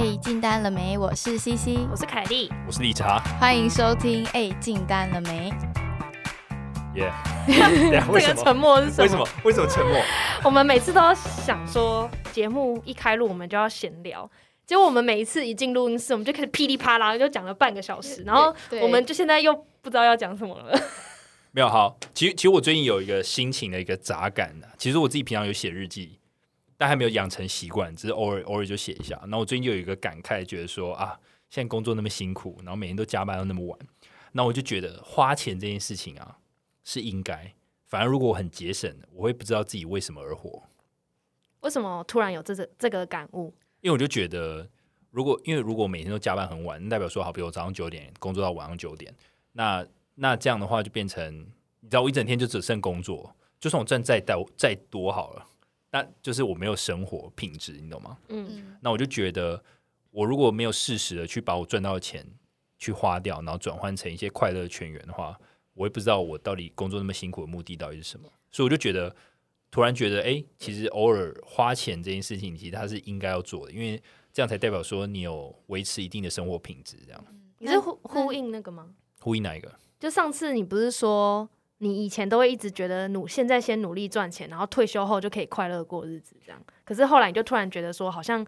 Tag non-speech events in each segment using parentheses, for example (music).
哎，进单了没？我是西西我是凯莉，我是理查，欢迎收听。哎，进单了没？耶！(laughs) 这个沉默是什么？为什么？为什么沉默？(laughs) 我们每次都想说，节目一开录我们就要闲聊，结果我们每一次一进录音室，我们就开始噼里啪啦就讲了半个小时，然后我们就现在又不知道要讲什么了。没有好，其实其实我最近有一个心情的一个杂感啊，其实我自己平常有写日记。但还没有养成习惯，只是偶尔偶尔就写一下。那我最近就有一个感慨，觉得说啊，现在工作那么辛苦，然后每天都加班到那么晚，那我就觉得花钱这件事情啊是应该。反而如果我很节省，我会不知道自己为什么而活。为什么突然有这这这个感悟？因为我就觉得，如果因为如果每天都加班很晚，代表说好，比如早上九点工作到晚上九点，那那这样的话就变成，你知道我一整天就只剩工作，就算我赚再多再多好了。那就是我没有生活品质，你懂吗？嗯，那我就觉得，我如果没有适时的去把我赚到的钱去花掉，然后转换成一些快乐的泉源的话，我也不知道我到底工作那么辛苦的目的到底是什么。所以我就觉得，突然觉得，哎，其实偶尔花钱这件事情，其实它是应该要做的，因为这样才代表说你有维持一定的生活品质。这样，你是呼呼应那个吗？呼应哪一个？就上次你不是说？你以前都会一直觉得努，现在先努力赚钱，然后退休后就可以快乐过日子，这样。可是后来你就突然觉得说，好像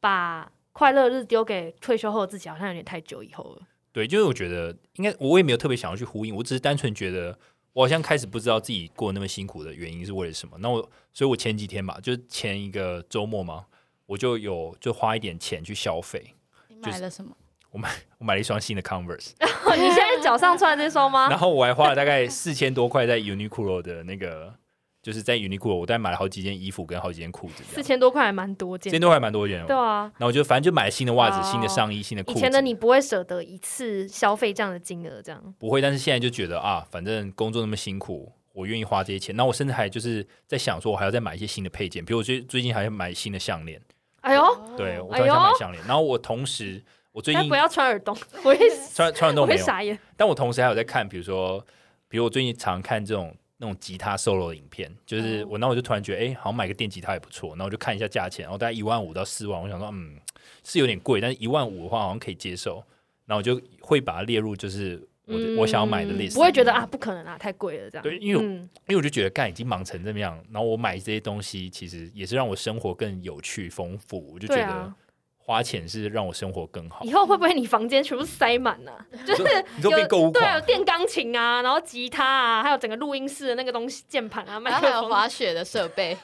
把快乐日丢给退休后自己，好像有点太久以后了。对，就是我觉得应该，我也没有特别想要去呼应，我只是单纯觉得，我好像开始不知道自己过那么辛苦的原因是为了什么。那我，所以我前几天吧，就是前一个周末嘛，我就有就花一点钱去消费。你买了什么？我买我买了一双新的 Converse，(laughs) 你现在脚上穿这双吗？(laughs) 然后我还花了大概四千多块在 Uniqlo 的那个，就是在 Uniqlo，我大概买了好几件衣服跟好几件裤子。四千多块还蛮多件，四千多块蛮多件。对啊，然后我就反正就买了新的袜子、新的上衣、新的裤子。以前的你不会舍得一次消费这样的金额，这样不会。但是现在就觉得啊，反正工作那么辛苦，我愿意花这些钱。那我甚至还就是在想说，我还要再买一些新的配件，比如我最最近还要买新的项链。哎呦，对我突然想买项链，然后我同时。我最近不要穿耳洞，我会 (laughs) 穿穿耳洞没有傻眼。但我同时还有在看，比如说，比如我最近常看这种那种吉他 solo 的影片，就是我那我就突然觉得，哎，好像买个电吉他也不错。然后我就看一下价钱，然后大概一万五到四万，我想说，嗯，是有点贵，但是一万五的话好像可以接受。然后我就会把它列入就是我我想要买的 list，不会觉得啊不可能啊太贵了这样。对，因为因为我就觉得干已经忙成这么样，然后我买这些东西其实也是让我生活更有趣丰富，我就觉得。花钱是让我生活更好。以后会不会你房间全部塞满呢？(laughs) 就是有对有电钢琴啊，然后吉他啊，还有整个录音室的那个东西键盘啊，(laughs) 还有滑雪的设备，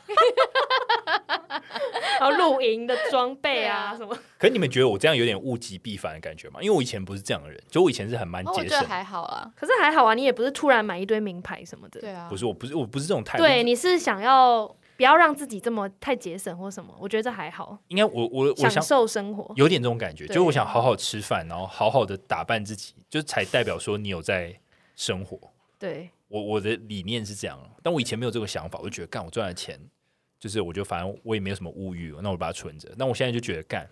然后露营的装备啊什么。可你们觉得我这样有点物极必反的感觉吗？因为我以前不是这样的人，就我以前是很蛮节省，还好啊。可是还好啊，你也不是突然买一堆名牌什么的。对啊，不是，我不是，我不是这种态度。对，你是想要。不要让自己这么太节省或什么，我觉得这还好。应该我我享受生活，有点这种感觉，就我想好好吃饭，然后好好的打扮自己，就才代表说你有在生活。对，我我的理念是这样，但我以前没有这个想法，我就觉得干我赚的钱，就是我就反正我也没有什么物欲，那我把它存着。那我现在就觉得干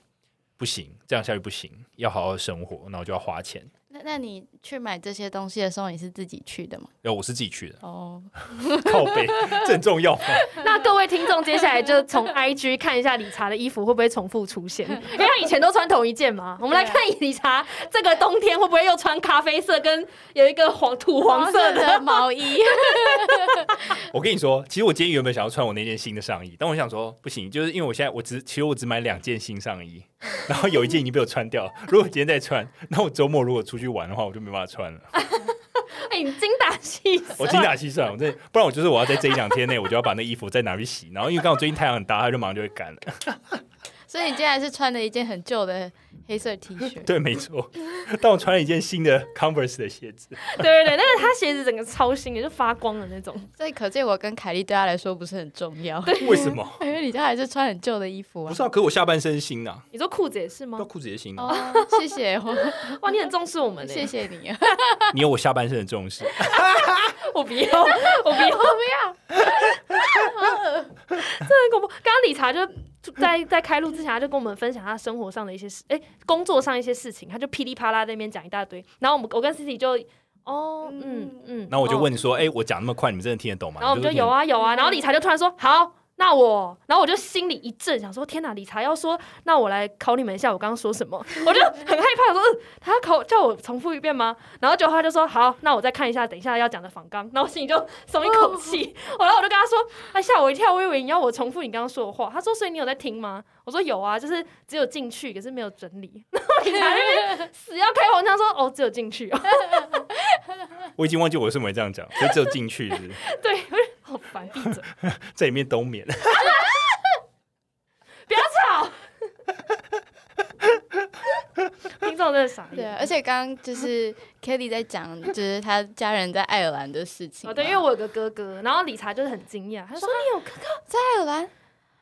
不行，这样下去不行，要好好生活，那我就要花钱。那那你去买这些东西的时候，你是自己去的吗？有，我是自己去的。哦，(laughs) 靠背，这很重要。(laughs) 那各位听众，接下来就从 IG 看一下理查的衣服会不会重复出现，(laughs) 因为他以前都穿同一件嘛。我们来看理查这个冬天会不会又穿咖啡色跟有一个黄土黄色的毛衣。我跟你说，其实我今天原本想要穿我那件新的上衣，但我想说不行，就是因为我现在我只其实我只买两件新上衣。然后有一件已经被我穿掉了，如果今天再穿，那我周末如果出去玩的话，我就没办法穿了。(laughs) 哎，你精打细算，我精打细算，我这不然我就是我要在这一两天内，我就要把那衣服再拿去洗。然后因为刚好最近太阳很大，它就马上就会干了。所以你今天还是穿了一件很旧的。黑色 T (laughs) 恤，对，没错。(laughs) 但我穿了一件新的 Converse 的鞋子，(laughs) 对对对，但是他鞋子整个超新也，就发光的那种。所以可见我跟凯莉对他来说不是很重要。为什么？因为你家还是穿很旧的衣服啊。不是啊，可我下半身新的。你说裤子也是吗？那裤子也新哦。谢谢。哇，你很重视我们，谢谢你。你有我下半身的重视。我不要，我不要，我不要。这很恐怖。刚刚理查就。在在开录之前，他就跟我们分享他生活上的一些事，哎，工作上一些事情，他就噼里啪啦在那边讲一大堆。然后我们我跟 Cici 就，哦，嗯嗯，然后我就问你说，哎，我讲那么快，你们真的听得懂吗？然后我们就有啊有啊。然后理财就突然说，好，那我，然后我就心里一震，想说天哪，理查要说，那我来考你们一下，我刚刚说什么？我就很害怕，说呃他要考叫我重复一遍吗？(laughs) 然后就他就说好，那我再看一下，等一下要讲的访纲，然后心里就松一口气。然后我就跟他说，哎，吓我一跳，我以为你要我重复你刚刚说的话。他说，所以你有在听吗？我说有啊，就是只有进去，可是没有整理。(laughs) 然后理查那边死要开黄腔说，哦，只有进去哦。(laughs) 我已经忘记我为什么会这样讲，所以只有进去是是对，我就好烦，闭嘴，(laughs) 在里面冬眠。(laughs) 不要吵。听众真的傻对。而且刚刚就是 Kelly 在讲，就是他家人在爱尔兰的事情。哦，对，因为我有个哥哥，然后理查就是很惊讶，他说你有哥哥？在爱尔兰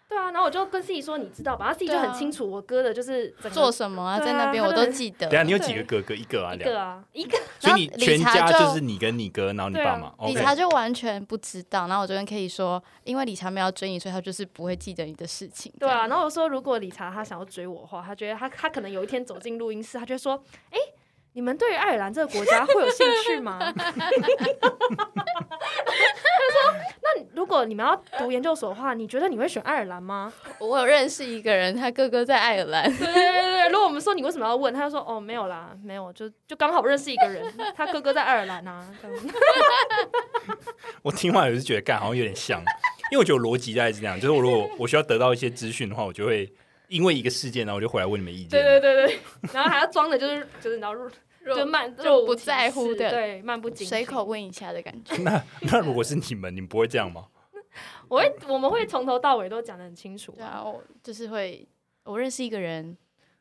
对啊，然后我就跟自己说你知道吧，他自己就对啊很清楚我哥的就是做什么啊？对啊在那边我都记得。等一下你有几个哥哥？一个啊，两个。啊，一个 (laughs) 所以你 (laughs) 理全家查就就是你跟你哥，然后你对啊爸妈。理查就完全不知道，然后我就跟 Kelly 说，因为理查没有追你，所以他就是不会记得你的事情。对啊，然后我说如果理查他想要追我的话，他觉得他他可能有一天走进录音室，他就会说，哎、你们对于爱尔兰这个国家会有兴趣吗？(laughs) 他说，那如果你们要读研究所的话，你觉得你会选爱尔兰吗？我有认识一个人，他哥哥在爱尔兰。对对对对，如果我们说你为什么要问，他就说哦没有啦，没有，就就刚好认识一个人，他哥哥在爱尔兰啊，(laughs) 我听完也是觉得，干好像有点像，因为我觉得我逻辑大概是这样，就是我如果我需要得到一些资讯的话，我就会因为一个事件，然后我就回来问你们意见。对对对对，然后还要装的就是就是你知道入就慢就不在乎的对，漫不经随口问一下的感觉。那那如果是你们，你们不会这样吗？(laughs) 我会我们会从头到尾都讲的很清楚，对啊，我就是会，我认识一个人，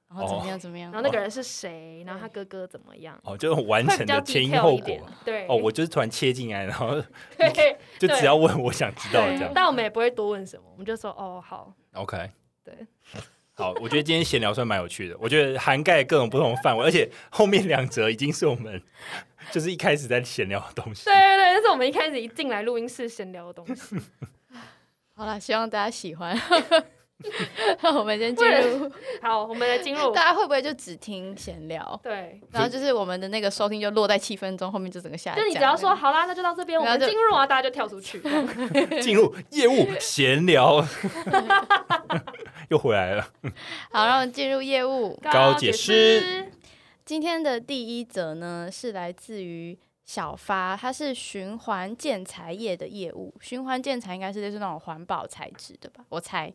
然后怎么样怎么样。然后那个人是谁，然后他哥哥怎么样，哦，就是完会比较整的前因后果。。对，哦，我就是突然切进来，然后 (laughs) 对 (laughs) 就只要问我想知道的这，样。但我们也不会多问什么，我们就说哦好，OK，对，好，我觉得今天闲聊算蛮有趣的，我觉得涵盖各种不同的范围，而且后面两则已经是我们就是一开始在闲聊的东西对。对对，这是我们一开始一进来录音室闲聊的东西。(laughs) 好了，希望大家喜欢。那 (laughs) 我们先进入，好，我们来进入大家会不会就只听闲聊？对。然后就是我们的那个收听就落在七分钟，后面就整个下降。就你只要说好啦，那就到这边，我们进入啊，大家就跳出去。(laughs) 进入业务闲聊，又回来了。好，让我们进入业务。高解师今天的第一则呢，是来自于小发，它是循环建材业的业务。循环建材应该是类似那种环保材质的吧，我猜。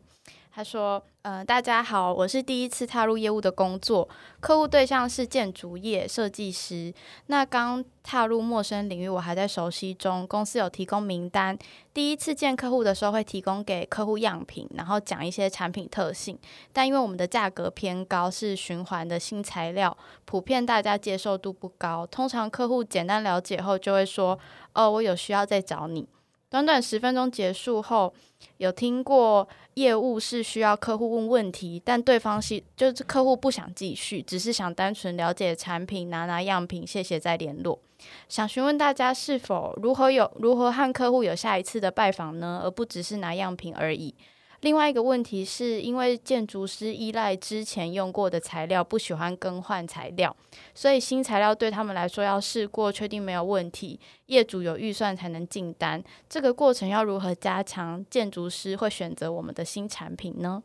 他说：“呃，大家好，我是第一次踏入业务的工作，客户对象是建筑业设计师。那刚踏入陌生领域，我还在熟悉中。公司有提供名单，第一次见客户的时候会提供给客户样品，然后讲一些产品特性。但因为我们的价格偏高，是循环的新材料，普遍大家接受度不高。通常客户简单了解后，就会说：‘哦，我有需要再找你。’短短十分钟结束后，有听过业务是需要客户问问题，但对方是就是客户不想继续，只是想单纯了解产品，拿拿样品，谢谢再联络。想询问大家是否如何有如何和客户有下一次的拜访呢？而不只是拿样品而已。另外一个问题是因为建筑师依赖之前用过的材料，不喜欢更换材料，所以新材料对他们来说要试过，确定没有问题，业主有预算才能进单。这个过程要如何加强？建筑师会选择我们的新产品呢？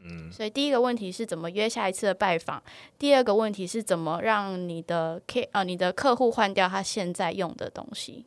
嗯，所以第一个问题是怎么约下一次的拜访，第二个问题是怎么让你的 K 呃你的客户换掉他现在用的东西，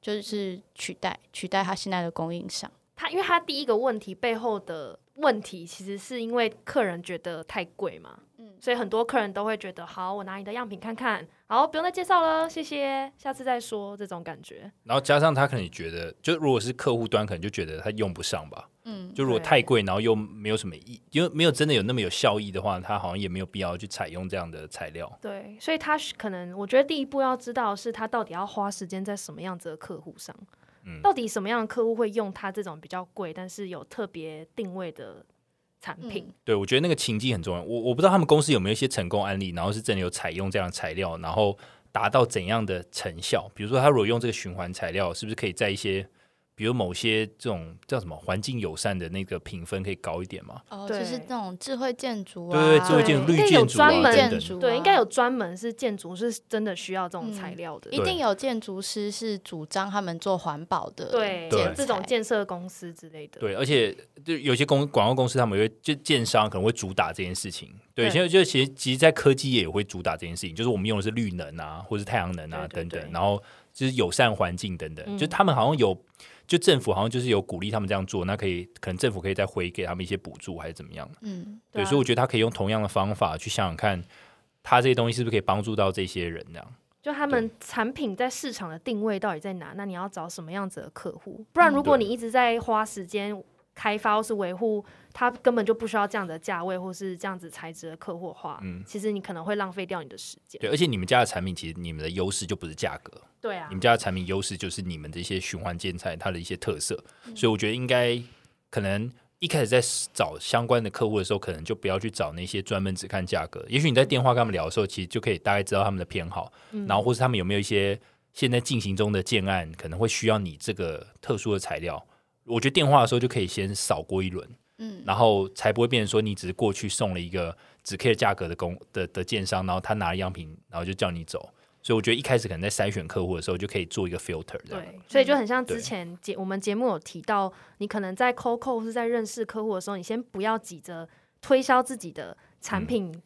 就是取代取代他现在的供应商。他因为他第一个问题背后的问题，其实是因为客人觉得太贵嘛，嗯所以很多客人都会觉得，好，我拿你的样品看看，好，不用再介绍了，谢谢，下次再说，这种感觉。然后加上他可能也觉得，就如果是客户端，可能就觉得他用不上吧。嗯，就如果太贵，然后又没有什么意，因为没有真的有那么有效益的话，他好像也没有必要去采用这样的材料。对，所以他是可能，我觉得第一步要知道是他到底要花时间在什么样子的客户上，嗯到底什么样的客户会用它这种比较贵，但是有特别定位的产品。对，我觉得那个情境很重要。我我不知道他们公司有没有一些成功案例，然后是真的有采用这样的材料，然后达到怎样的成效？比如说，他如果用这个循环材料，是不是可以在一些比如某些这种叫什么环境友善的那个评分可以高一点嘛？哦，就是那种智慧建筑啊，对对，智慧建筑、绿建筑啊专门等等。建筑对，啊应该有专门是建筑是真的需要这种材嗯料的。一定有建筑师是主张他们做环保的，对对这种建设公司之类的。对，而且就有些公广告公司，他们会就建商可能会主打这件事情。对，现在就其实其实，在科技业也会主打这件事情，就是我们用的是绿能啊，或是太阳能啊对对等等，然后就是友善环境等等，嗯就他们好像有，就政府好像就是有鼓励他们这样做，那可以可能政府可以再回给他们一些补助还是怎么样？嗯，对，啊所以我觉得他可以用同样的方法去想想看，他这些东西是不是可以帮助到这些人这样。就他们产品在市场的定位到底在哪？那你要找什么样子的客户？不然，如果你一直在花时间开发或是维护，它根本就不需要这样的价位或是这样子材质的客户的话，嗯其实你可能会浪费掉你的时间。对，而且你们家的产品其实你们的优势就不是价格，对啊你，们家的产品优势就是你们的一些循环建材它的一些特色，嗯所以我觉得应该可能一开始在找相关的客户的时候，可能就不要去找那些专门只看价格。也许你在电话跟他们聊的时候，其实就可以大概知道他们的偏好，嗯然后或是他们有没有一些现在进行中的建案可能会需要你这个特殊的材料。我觉得电话的时候就可以先扫过一轮，嗯，然后才不会变成说你只是过去送了一个只 care 价格的工的的建商，然后他拿了样品，然后就叫你走。所以我觉得一开始可能在筛选客户的时候，就可以做一个 filter。对，所以就很像之前节我们节目有提到，你可能在 COCO 是在认识客户的时候，你先不要急着推销自己的产嗯品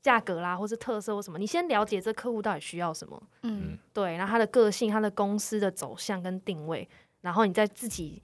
价格啦，或是特色或什么，你先了解这客户到底需要什么。嗯对，然后他的个性、他的公司的走向跟定位，然后你再自己，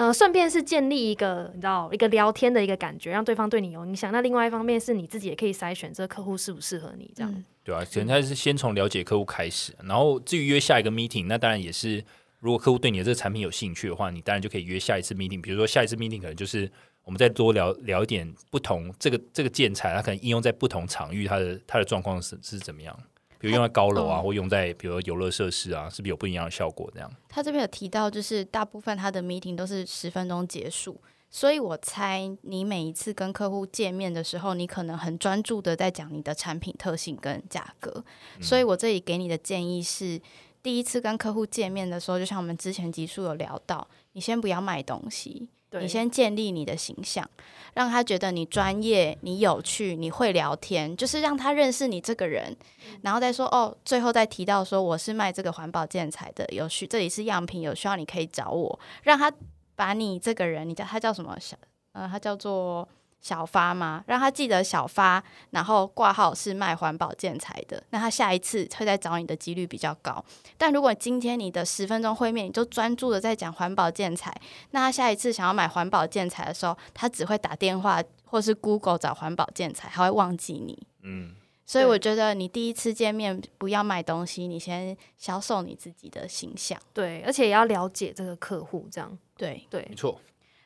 呃，顺便是建立一个你知道一个聊天的一个感觉，让对方对你有影响。那另外一方面是你自己也可以筛选这个客户适不适合你，这样。嗯对啊，可能他是先从了解客户开始，然后至于约下一个 meeting，那当然也是，如果客户对你的这个产品有兴趣的话，你当然就可以约下一次 meeting。比如说下一次 meeting 可能就是我们再多聊聊一点不同这个这个建材，它可能应用在不同场域，它的它的状况是是怎么样？比如用在高楼啊，哦或用在比如游乐设施啊，是不是有不一样的效果？这样他这边有提到，就是大部分他的 meeting 都是十分钟结束，所以我猜你每一次跟客户见面的时候，你可能很专注的在讲你的产品特性跟价格，所以我这里给你的建议是。第一次跟客户见面的时候，就像我们之前集数有聊到，你先不要卖东西，对，你先建立你的形象，让他觉得你专业、你有趣、你会聊天，就是让他认识你这个人，然后再说哦，最后再提到说我是卖这个环保建材的，有需这里是样品，有需要你可以找我，让他把你这个人，你叫他叫什么？小呃，他叫做。小发吗？让他记得小发，然后挂号是卖环保建材的，那他下一次会再找你的几率比较高。但如果今天你的十分钟会面，你就专注的在讲环保建材，那他下一次想要买环保建材的时候，他只会打电话或是 Google 找环保建材，他会忘记你。嗯，所以我觉得你第一次见面不要卖东西，你先销售你自己的形象。对，而且也要了解这个客户，这样对，对没。错。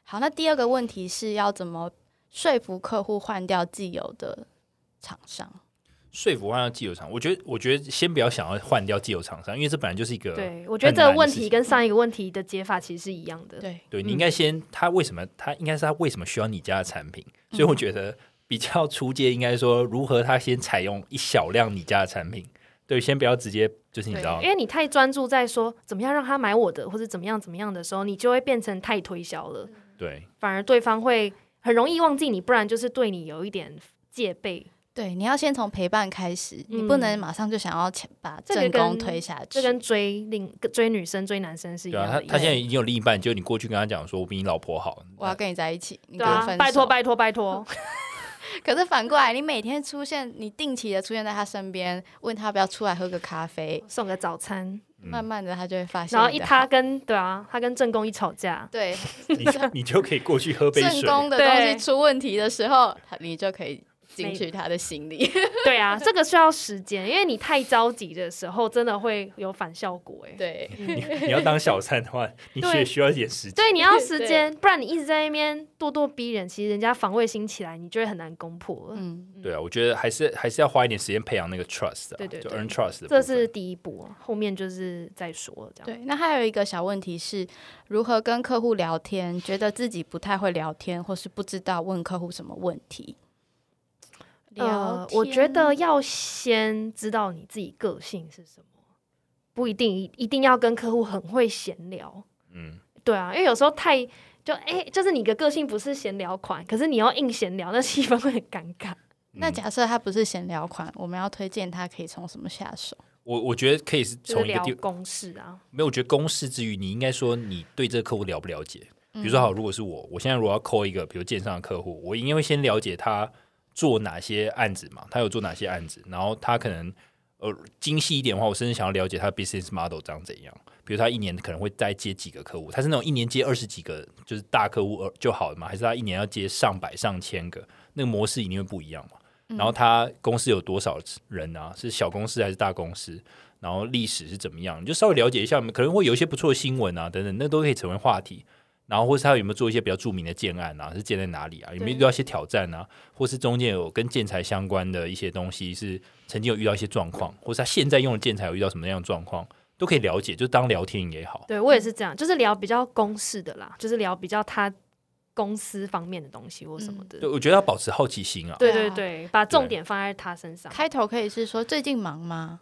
好，那第二个问题是要怎么说服客户换掉既有的厂商？说服换掉既有厂，我觉得，我觉得先不要想要换掉既有厂商，因为这本来就是一个对，我觉得这个问题跟上一个问题的解法其实是一样的。对，对你嗯应该先，他为什么他应该是他为什么需要你家的产品？所以我觉得比较出街应该说如何他先采用一小量你家的产品，对，先不要直接就是你知道因，为你太专注在说怎么样让他买我的，或者怎么样怎么样的时候，你就会变成太推销了，对反而对方会很容易忘记你，不然就是对你有一点戒备。对，你要先从陪伴开始，你嗯不能马上就想要把这个正宫推下去。这跟追另追女生追男生是一样的。他他现在已经有另一半，就你过去跟他讲说，我比你老婆好，我要跟你在一起，你对啊跟我分，拜托拜托拜托，(laughs) (laughs) 可是反过来，你每天出现，你定期的出现在他身边，问他要不要出来喝个咖啡，送个早餐，嗯慢慢的他就会发现然后一他跟对啊，他跟正宫一吵架，对你你就可以过去喝杯正。宫的东西出问题的时候，你就可以进去他的心里。(laughs) 对啊，这个需要时间，因为你太着急的时候，真的会有反效果哎。对，(laughs) (laughs) 你你要当小三的话，你对也需要一点时间。对，你要时间，不然你一直在那边咄咄逼人，其实人家防卫心起来，你就会很难攻破了。嗯，对啊，我觉得还是还是要花一点时间培养那个 trust 啊，对对就 earn trust 的。这是第一步，后面就是再说这样。对。那还有一个小问题是，如何跟客户聊天？觉得自己不太会聊天，或是不知道问客户什么问题？聊呃，我觉得要先知道你自己个性是什么，不一定一一定要跟客户很会闲聊。嗯，对啊，因为有时候太就哎、就是你的个性不是闲聊款，可是你要硬闲聊，那气氛会很尴尬。(laughs) 嗯那假设他不是闲聊款，我们要推荐他可以从什么下手？我我觉得可以是从一个地，聊公式啊，没有，我觉得公式之余，你应该说你对这个客户了不了解。比如说，嗯好，如果是我，我现在如果要扣一个，比如建商的客户，我应该会先了解他做哪些案子嘛，他有做哪些案子，然后他可能呃精细一点的话，我甚至想要了解他的 business model 长怎样。比如他一年可能会再接几个客户，他是那种一年接二十几个就是大客户呃就好了嘛，还是他一年要接上百上千个？那个模式一定会不一样嘛。然后他公司有多少人啊？是小公司还是大公司？然后历史是怎么样？你就稍微了解一下，可能会有一些不错的新闻啊，等等，那都可以成为话题。然后或是他有没有做一些比较著名的建案啊？是建在哪里啊？有没有遇到一些挑战啊？或是中间有跟建材相关的一些东西是曾经有遇到一些状况，或是他现在用的建材有遇到什么样的状况，都可以了解，就当聊天也好。对我也是这样，就是聊比较公式的啦，就是聊比较他公司方面的东西或什么的。对，我觉得要保持好奇心啊。对对对，把重点放在他身上。开头可以是说最近忙吗？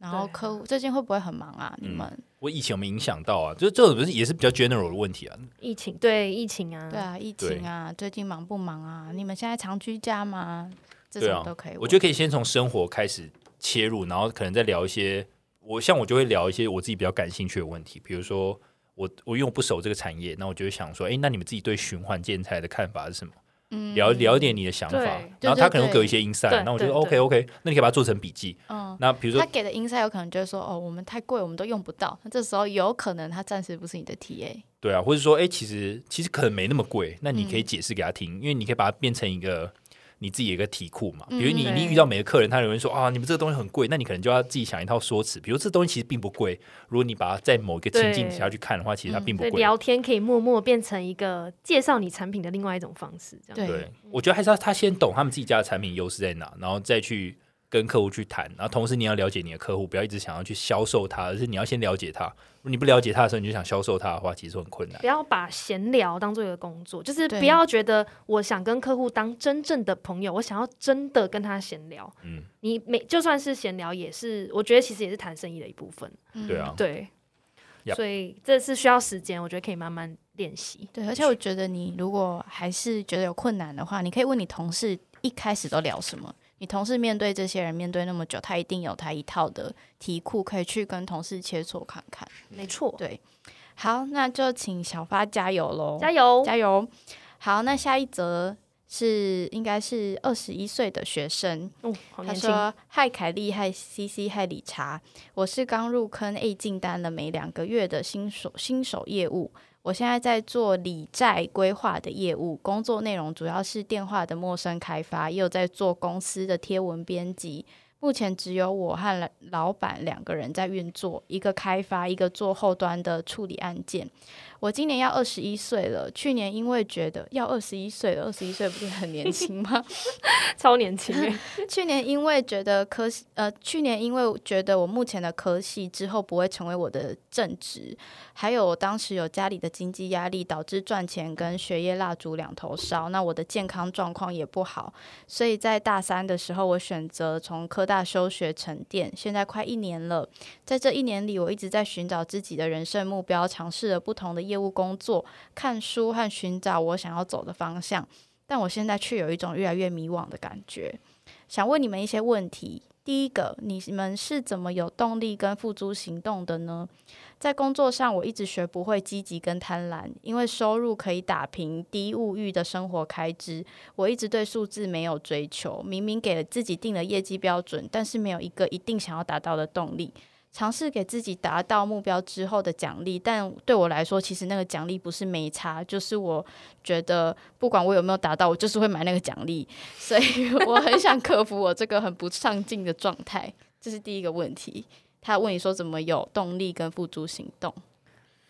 然后对客户最近会不会很忙啊？你嗯们我疫情有没有影响到啊？就是这种不是也是比较 general 的问题啊。疫情对疫情啊，对啊，疫情啊，最近忙不忙啊？你们现在常居家吗？这种都可以问。我觉得可以先从生活开始切入，然后可能再聊一些我像我就会聊一些我自己比较感兴趣的问题，比如说我我因为我不熟这个产业，那我就会想说，哎，那你们自己对循环建材的看法是什么？嗯聊聊一点你的想法，然后他可能会给我一些对 insight，那我觉得 OK OK，那你可以把它做成笔记。嗯，那比如说他给的 insight 有可能就是说，哦，我们太贵，我们都用不到。那这时候有可能他暂时不是你的 TA。对啊，或者说，哎、其实其实可能没那么贵，那你可嗯以解释给他听，因为你可以把它变成一个你自己有一个题库嘛。比如你你遇到每个客人，他有人说啊，你们这个东西很贵，那你可能就要自己想一套说辞。比如这东西其实并不贵，如果你把它在某一个情境对下去看的话，其实它并不贵。聊天可以默默变成一个介绍你产品的另外一种方式，这样。对对，我觉得还是要他先懂他们自己家的产品优势在哪，然后再去跟客户去谈。然后同时你要了解你的客户，不要一直想要去销售他，而是你要先了解他。如果你不了解他的时候，你就想销售他的话，其实很困难不。要把闲聊当做一个工作，就是不要觉得我想跟客户当真正的朋友，我想要真的跟他闲聊。嗯，你每就算是闲聊，也是我觉得其实也是谈生意的一部分。嗯对啊，对 Yep 所以这是需要时间，我觉得可以慢慢练习。对，而且我觉得你如果还是觉得有困难的话，你可以问你同事一开始都聊什么。你同事面对这些人面对那么久，他一定有他一套的题库可以去跟同事切磋看看。没错，对，好，那就请小发加油喽！加油！加油！好，那下一则是应该是二十一岁的学生。他说：“嗨，凯莉，嗨，CC，嗨，理查，我是刚入坑 A 进单了没两个月的新手新手业务。我现在在做理债规划的业务，工作内容主要是电话的陌生开发，也有在做公司的贴文编辑。目前只有我和老板两个人在运作，一个开发，一个做后端的处理案件。我今年要二十一岁了，去年因为觉得要二十一岁了，二十一岁不是很年轻吗？(laughs) 超年轻欸 (laughs) 去年因为觉得科系，呃，去年因为觉得我目前的科系之后不会成为我的正职，还有我当时有家里的经济压力，导致赚钱跟学业蜡烛两头烧，那我的健康状况也不好，所以在大三的时候，我选择从科大休学沉淀，现在快一年了，在这一年里，我一直在寻找自己的人生目标，尝试了不同的业务工作，看书和寻找我想要走的方向。但我现在却有一种越来越迷惘的感觉。想问你们一些问题。第一个，你们是怎么有动力跟付诸行动的呢？在工作上，我一直学不会积极跟贪婪，因为收入可以打平低物欲的生活开支。我一直对数字没有追求，明明给了自己定了业绩标准，但是没有一个一定想要达到的动力。尝试给自己达到目标之后的奖励，但对我来说，其实那个奖励不是没差，就是我觉得不管我有没有达到，我就是会买那个奖励，所以 (laughs) 我很想克服我这个很不上进的状态。这是第一个问题。他问你说怎么有动力跟付诸行动？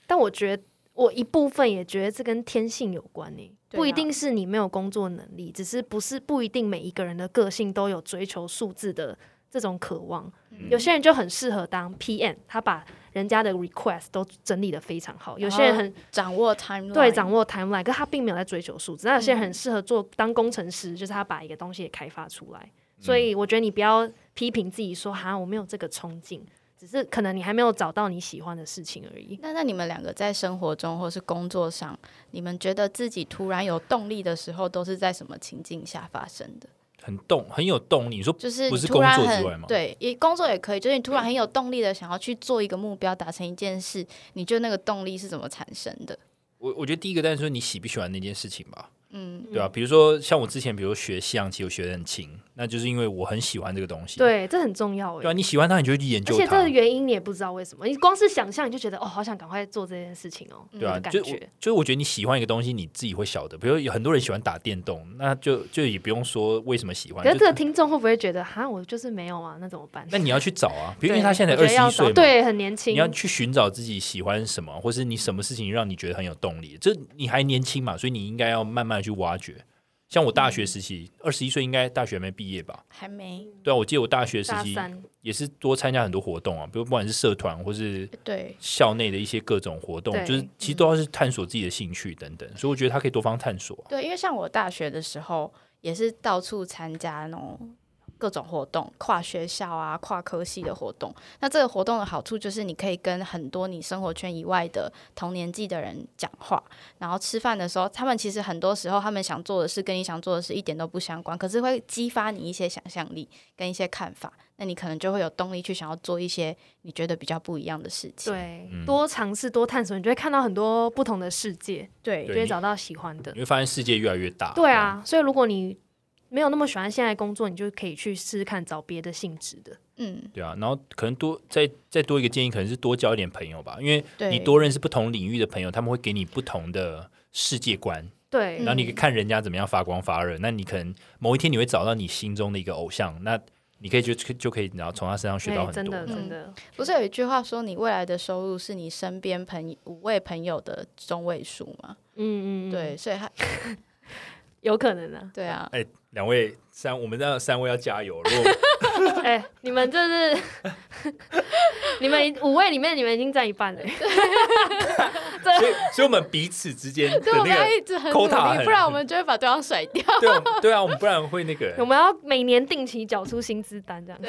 但我觉得我一部分也觉得这跟天性有关呢、不一定是你没有工作能力，只是不是不一定每一个人的个性都有追求数字的这种渴望。有些人就很适合当 PM，他把人家的 request 都整理的非常好。有些人很掌握 timeline，对掌握 timeline，可他并没有在追求数字。那有些人嗯很适合做当工程师，就是他把一个东西也开发出来。嗯所以我觉得你不要批评自己说哈我没有这个冲劲，只是可能你还没有找到你喜欢的事情而已。那那你们两个在生活中或是工作上，你们觉得自己突然有动力的时候，都是在什么情境下发生的？很动，很有动力。你说就是不是工作之外吗对，也工作也可以，就是你突然很有动力的想要去做一个目标，达成一件事，你觉得那个动力是怎么产生的？我我觉得第一个，但是说你喜不喜欢那件事情吧，嗯，对吧、比如说像我之前，比如说学西洋棋，我学的很勤，那就是因为我很喜欢这个东西。对，这很重要对啊，哎。你喜欢它，你就会去研究它而且这个。原因你也不知道为什么，你光是想象你就觉得哦，好想赶快做这件事情哦，对啊，的感觉。就是我觉得你喜欢一个东西，你自己会晓得。比如有很多人喜欢打电动，那就就也不用说为什么喜欢。可是这个听众会不会觉得哈，我就是没有啊？那怎么办？那你要去找啊，比如因为他现在二十一岁嘛，对，很年轻你。要去寻找自己喜欢什么，或是你什么事情让你觉得很有动力。这你还年轻嘛，所以你应该要慢慢去挖掘。像我大学时期，二十一岁应该大学还没毕业吧？还没对啊，我记得我大学时期，也是多参加很多活动啊，比如不管是社团或是对，校内的一些各种活动，就是其实都要是探索自己的兴趣等等。所以我觉得他可以多方探索。对，因为像我大学的时候，也是到处参加那种各种活动，跨学校啊、跨科系的活动。那这个活动的好处就是，你可以跟很多你生活圈以外的同年纪的人讲话，然后吃饭的时候，他们其实很多时候他们想做的事跟你想做的事一点都不相关，可是会激发你一些想象力跟一些看法，那你可能就会有动力去想要做一些你觉得比较不一样的事情。对，嗯多尝试多探索，你就会看到很多不同的世界，对对就会找到喜欢的你。会发现世界越来越大。对啊，所以如果你没有那么喜欢现在工作，你就可以去试试看找别的性质的。嗯，对啊，然后可能多再再多一个建议，可能是多交一点朋友吧，因为，你多认识不同领域的朋友，他们会给你不同的世界观，对，嗯然后你可以看人家怎么样发光发热。那你可能某一天你会找到你心中的一个偶像，那你可以就就可以然后从他身上学到很多。哎真的嗯真的，不是有一句话说，你未来的收入是你身边朋友五位朋友的中位数吗？嗯嗯，嗯对，，所以他 (laughs) 有可能啊。对啊，哎，两位三，我们这三位要加油。如果 (laughs) 哎，你们这是 (laughs) 你们五位里面，你们已经占一半了。(laughs) 所以所以我们彼此之间的对，我们要那个，一直很努 quota 力，不然我们就会把对方甩掉。对啊对啊，我们不然会那个。我们要每年定期缴出薪资单，这样。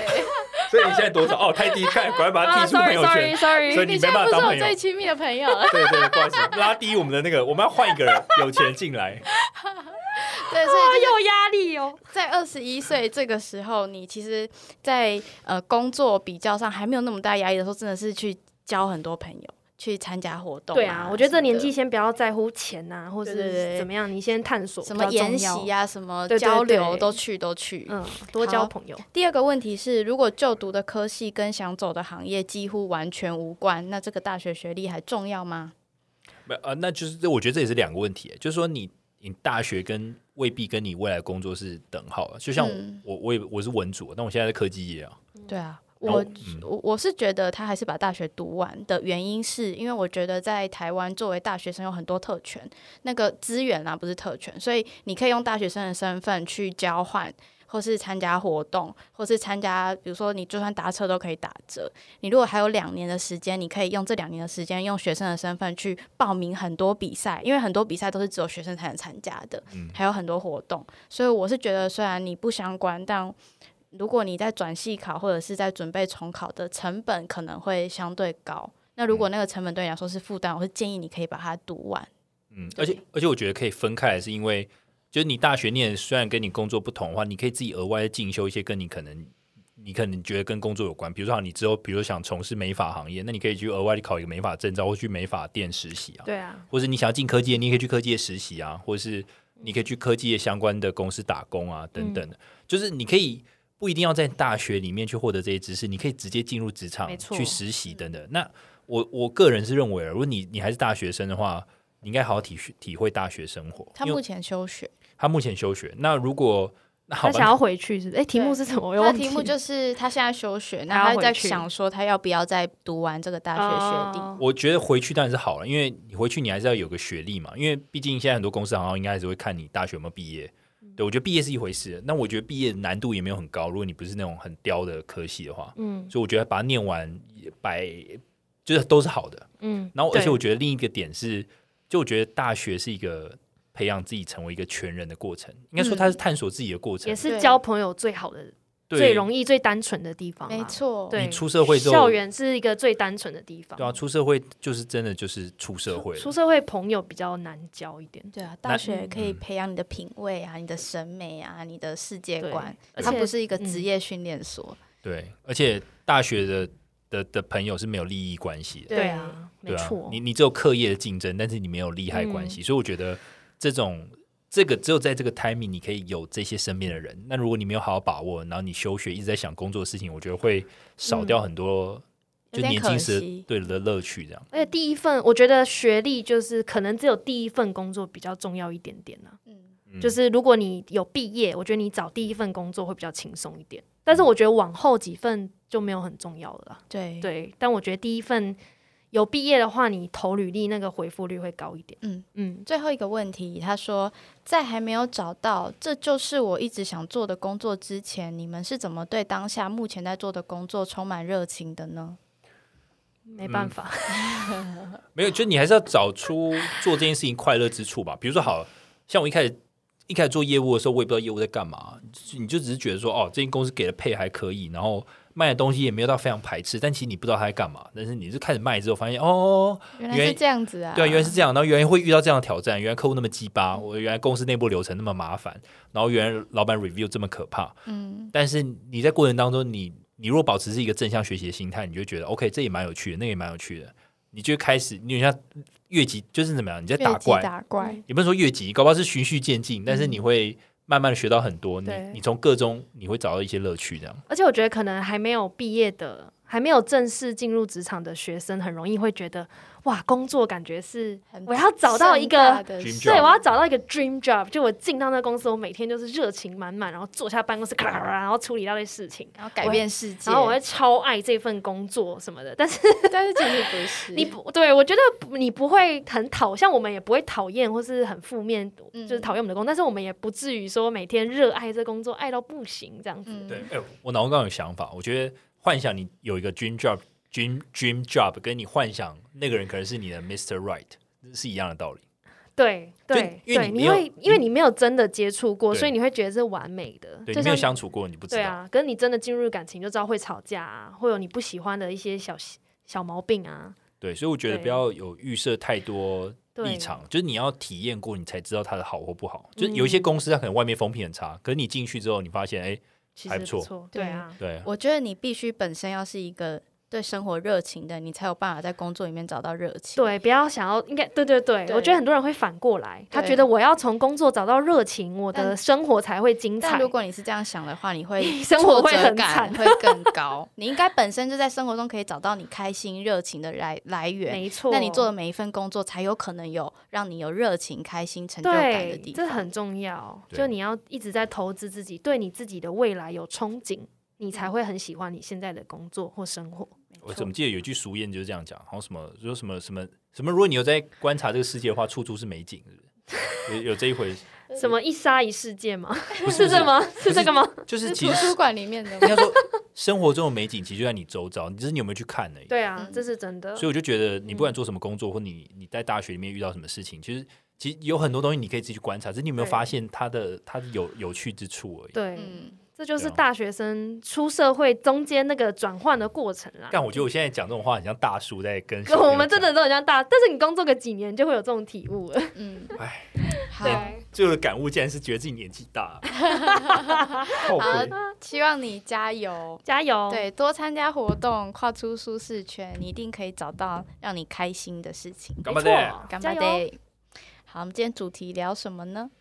所以你现在多少？哦，太低，看，赶快把它啊踢出朋友圈。sorry 所以你没你现在不是我办法当朋友最亲密的朋友了，对对，不好意思，拉低我们的那个，我们要换一个人有钱进来。(laughs) 对，所好以就是有压力哦。在二十一岁这个时候，你其实在，呃工作比较上还没有那么大压力的时候，真的是去交很多朋友，去参加活动、对啊，我觉得这年纪先不要在乎钱呐，或是怎么样，你先探索什么研习，啊，什么交流对都去都去。嗯，多交朋友。第二个问题是，如果就读的科系跟想走的行业几乎完全无关，那这个大学学历还重要吗？没呃，那就是我觉得这也是两个问题，就是说你你大学跟未必跟你未来工作是等号的，就像我、嗯。我我也我是文组，但我现在在科技业啊，对啊，我嗯。我我是觉得他还是把大学读完的原因，是因为我觉得在台湾作为大学生有很多特权，那个资源啊不是特权，所以你可以用大学生的身份去交换。或是参加活动，或是参加，比如说你就算搭车都可以打折。你如果还有两年的时间，你可以用这两年的时间，用学生的身份去报名很多比赛，因为很多比赛都是只有学生才能参加的，嗯还有很多活动。所以我是觉得，虽然你不相关，但如果你在转系考或者是在准备重考的成本可能会相对高。那如果那个成本对你来说是负担，我会建议你可以把它读完。嗯，而且而且我觉得可以分开来，是因为就是你大学念虽然跟你工作不同的话，你可以自己额外进修一些跟你可能你可能觉得跟工作有关，比如说好你之后比如说想从事美发行业，那你可以去额外去考一个美发证照，或去美发店实习啊，对啊，或者你想要进科技业，你也可以去科技业实习啊，或者是你可以去科技业相关的公司打工啊，等等的，就是你可以不一定要在大学里面去获得这些知识，你可以直接进入职场去实习等等。那我我个人是认为，如果你你还是大学生的话，你应该好好体体会大学生活。他目前休学，他目前休学，那如果那好吧，他想要回去是不是？哎，题目是什么？我又他的题目就是他现在休学，他那他在想说他要不要再读完这个大学学历。哦我觉得回去当然是好了，因为你回去你还是要有个学历嘛，因为毕竟现在很多公司好像应该还是会看你大学有没有毕业。对，我觉得毕业是一回事，那我觉得毕业难度也没有很高，如果你不是那种很刁的科系的话，嗯所以我觉得把它念完也百就是都是好的。嗯，然后，而且我觉得另一个点是，就我觉得大学是一个培养自己成为一个全人的过程，应该说它是探索自己的过程。也。是交朋友最好的最容易、最单纯的地方啦。没错，对，你出社会之后校园是一个最单纯的地方。对啊，出社会就是真的就是出社会了。出社会朋友比较难交一点。对啊，大学可以嗯培养你的品味啊，你的审美啊，你的世界观，而且它不是一个嗯。职业训练所。对，而且大学的的的朋友是没有利益关系的，对对啊，没错，。你你只有课业的竞争，但是你没有利害关嗯。系，所以我觉得这种这个只有在这个 timing 你可以有这些身边的人。那如果你没有好好把握，然后你休学一直在想工作的事情，我觉得会少掉很多就年轻时惜对的乐趣。这样，而且第一份，我觉得学历就是可能只有第一份工作比较重要一点点呢、嗯，嗯就是如果你有毕业，我觉得你找第一份工作会比较轻松一点。但是我觉得往后几份就没有很重要了啦。对，对，但我觉得第一份有毕业的话，你投履历那个回复率会高一点。嗯。嗯，最后一个问题，他说，在还没有找到这就是我一直想做的工作之前，你们是怎么对当下目前在做的工作充满热情的呢？没办法。(laughs) 没有，就你还是要找出做这件事情快乐之处吧。比如说，好像我一开始一开始做业务的时候，我也不知道业务在干嘛，你就只是觉得说，哦，这间公司给的配还可以，然后卖的东西也没有到非常排斥，但其实你不知道他在干嘛。但是你是开始卖之后，发现哦，原原来是这样子啊！对啊，原来是这样，然后原来会遇到这样的挑战，原来客户那么鸡巴，我原来公司内部流程那么麻烦，然后原来老板 review 这么可怕。嗯，但是你在过程当中，你你如果保持是一个正向学习的心态，你就觉得 OK，这也蛮有趣的，那个也蛮有趣的，你就会开始，你像越级，就是怎么样，你在打怪，打怪，也不是说越级，搞不好是循序渐进，但是你会慢慢的学到很多，你你从各中你会找到一些乐趣，这样。而且我觉得可能还没有毕业的，还没有正式进入职场的学生，很容易会觉得哇，工作感觉是我要找到一个对，我要找到一个 dream job，就我进到那公司，我每天就是热情满满，然后坐下办公室，咔啦咔啦然后处理一大堆事情，然后改变世界，然后我会超爱这份工作什么的。但是 (laughs) 但是其实不是 (laughs) 你不对我觉得你不会很讨，像我们也不会讨厌或是很负面，嗯就是讨厌我们的工作，但是我们也不至于说每天热爱这工作爱到不行这样子。嗯。对，哎、我脑中刚刚有想法，我觉得幻想你有一个 dream job。dream dream job 跟你幻想那个人可能是你的 Mr. Right 是一样的道理。对对对，因为因为你没有真的接触过，所以你会觉得是完美的。对你没有相处过，你不知道。对啊，跟你真的进入感情就知道会吵架啊，会有你不喜欢的一些小小毛病啊。对，所以我觉得不要有预设太多对立场，就是你要体验过，你才知道它的好或不好。就是有一些公司它可能外面风评很差，可是你进去之后，你发现哎，其实不错对啊，对，我觉得你必须本身要是一个对生活热情的，你才有办法在工作里面找到热情。对，不要想要，应该对对对，对我觉得很多人会反过来，他觉得我要从工作找到热情，我的生活才会精彩但。如果你是这样想的话，你会 (laughs) 生活会很惨会更高。你应该本身就在生活中可以找到你开心、热情的来来源。没错，那你做的每一份工作才有可能有让你有热情、开心、成就感的，地方。这很重要。就你要一直在投资自己，对你自己的未来有憧憬，你才会很喜欢你现在的工作或生活。我怎么记得有一句俗谚就是这样讲，好像什么说什么什么什么，如果你有在观察这个世界的话，处处是美景，是不是？有有这一回，什么一沙一世界吗？(laughs) 不是是这？吗？是这个吗？就是是图书馆里面的应该说，生活中的美景其实就在你周遭，只是你有没有去看而已。对啊，嗯这是真的。所以我就觉得，你不管做什么工作，或你你在大学里面遇到什么事情，其实其实有很多东西你可以自己去观察，只是你有没有发现它的它的有有趣之处而已。对，嗯，这就是大学生出社会中间那个转换的过程啦。但我觉得我现在讲这种话，很像大叔在跟 (laughs) 我们真的都很像大，但是你工作个几年就会有这种体悟了。嗯，(laughs) 哎，好，对，最后的感悟竟然是觉得自己年纪大，(laughs) 后好悔。希望你加油。加油！，对，多参加活动，跨出舒适圈，你一定可以找到让你开心的事情。没干嘛的？错，干加油！巴得。好，我们今天主题聊什么呢？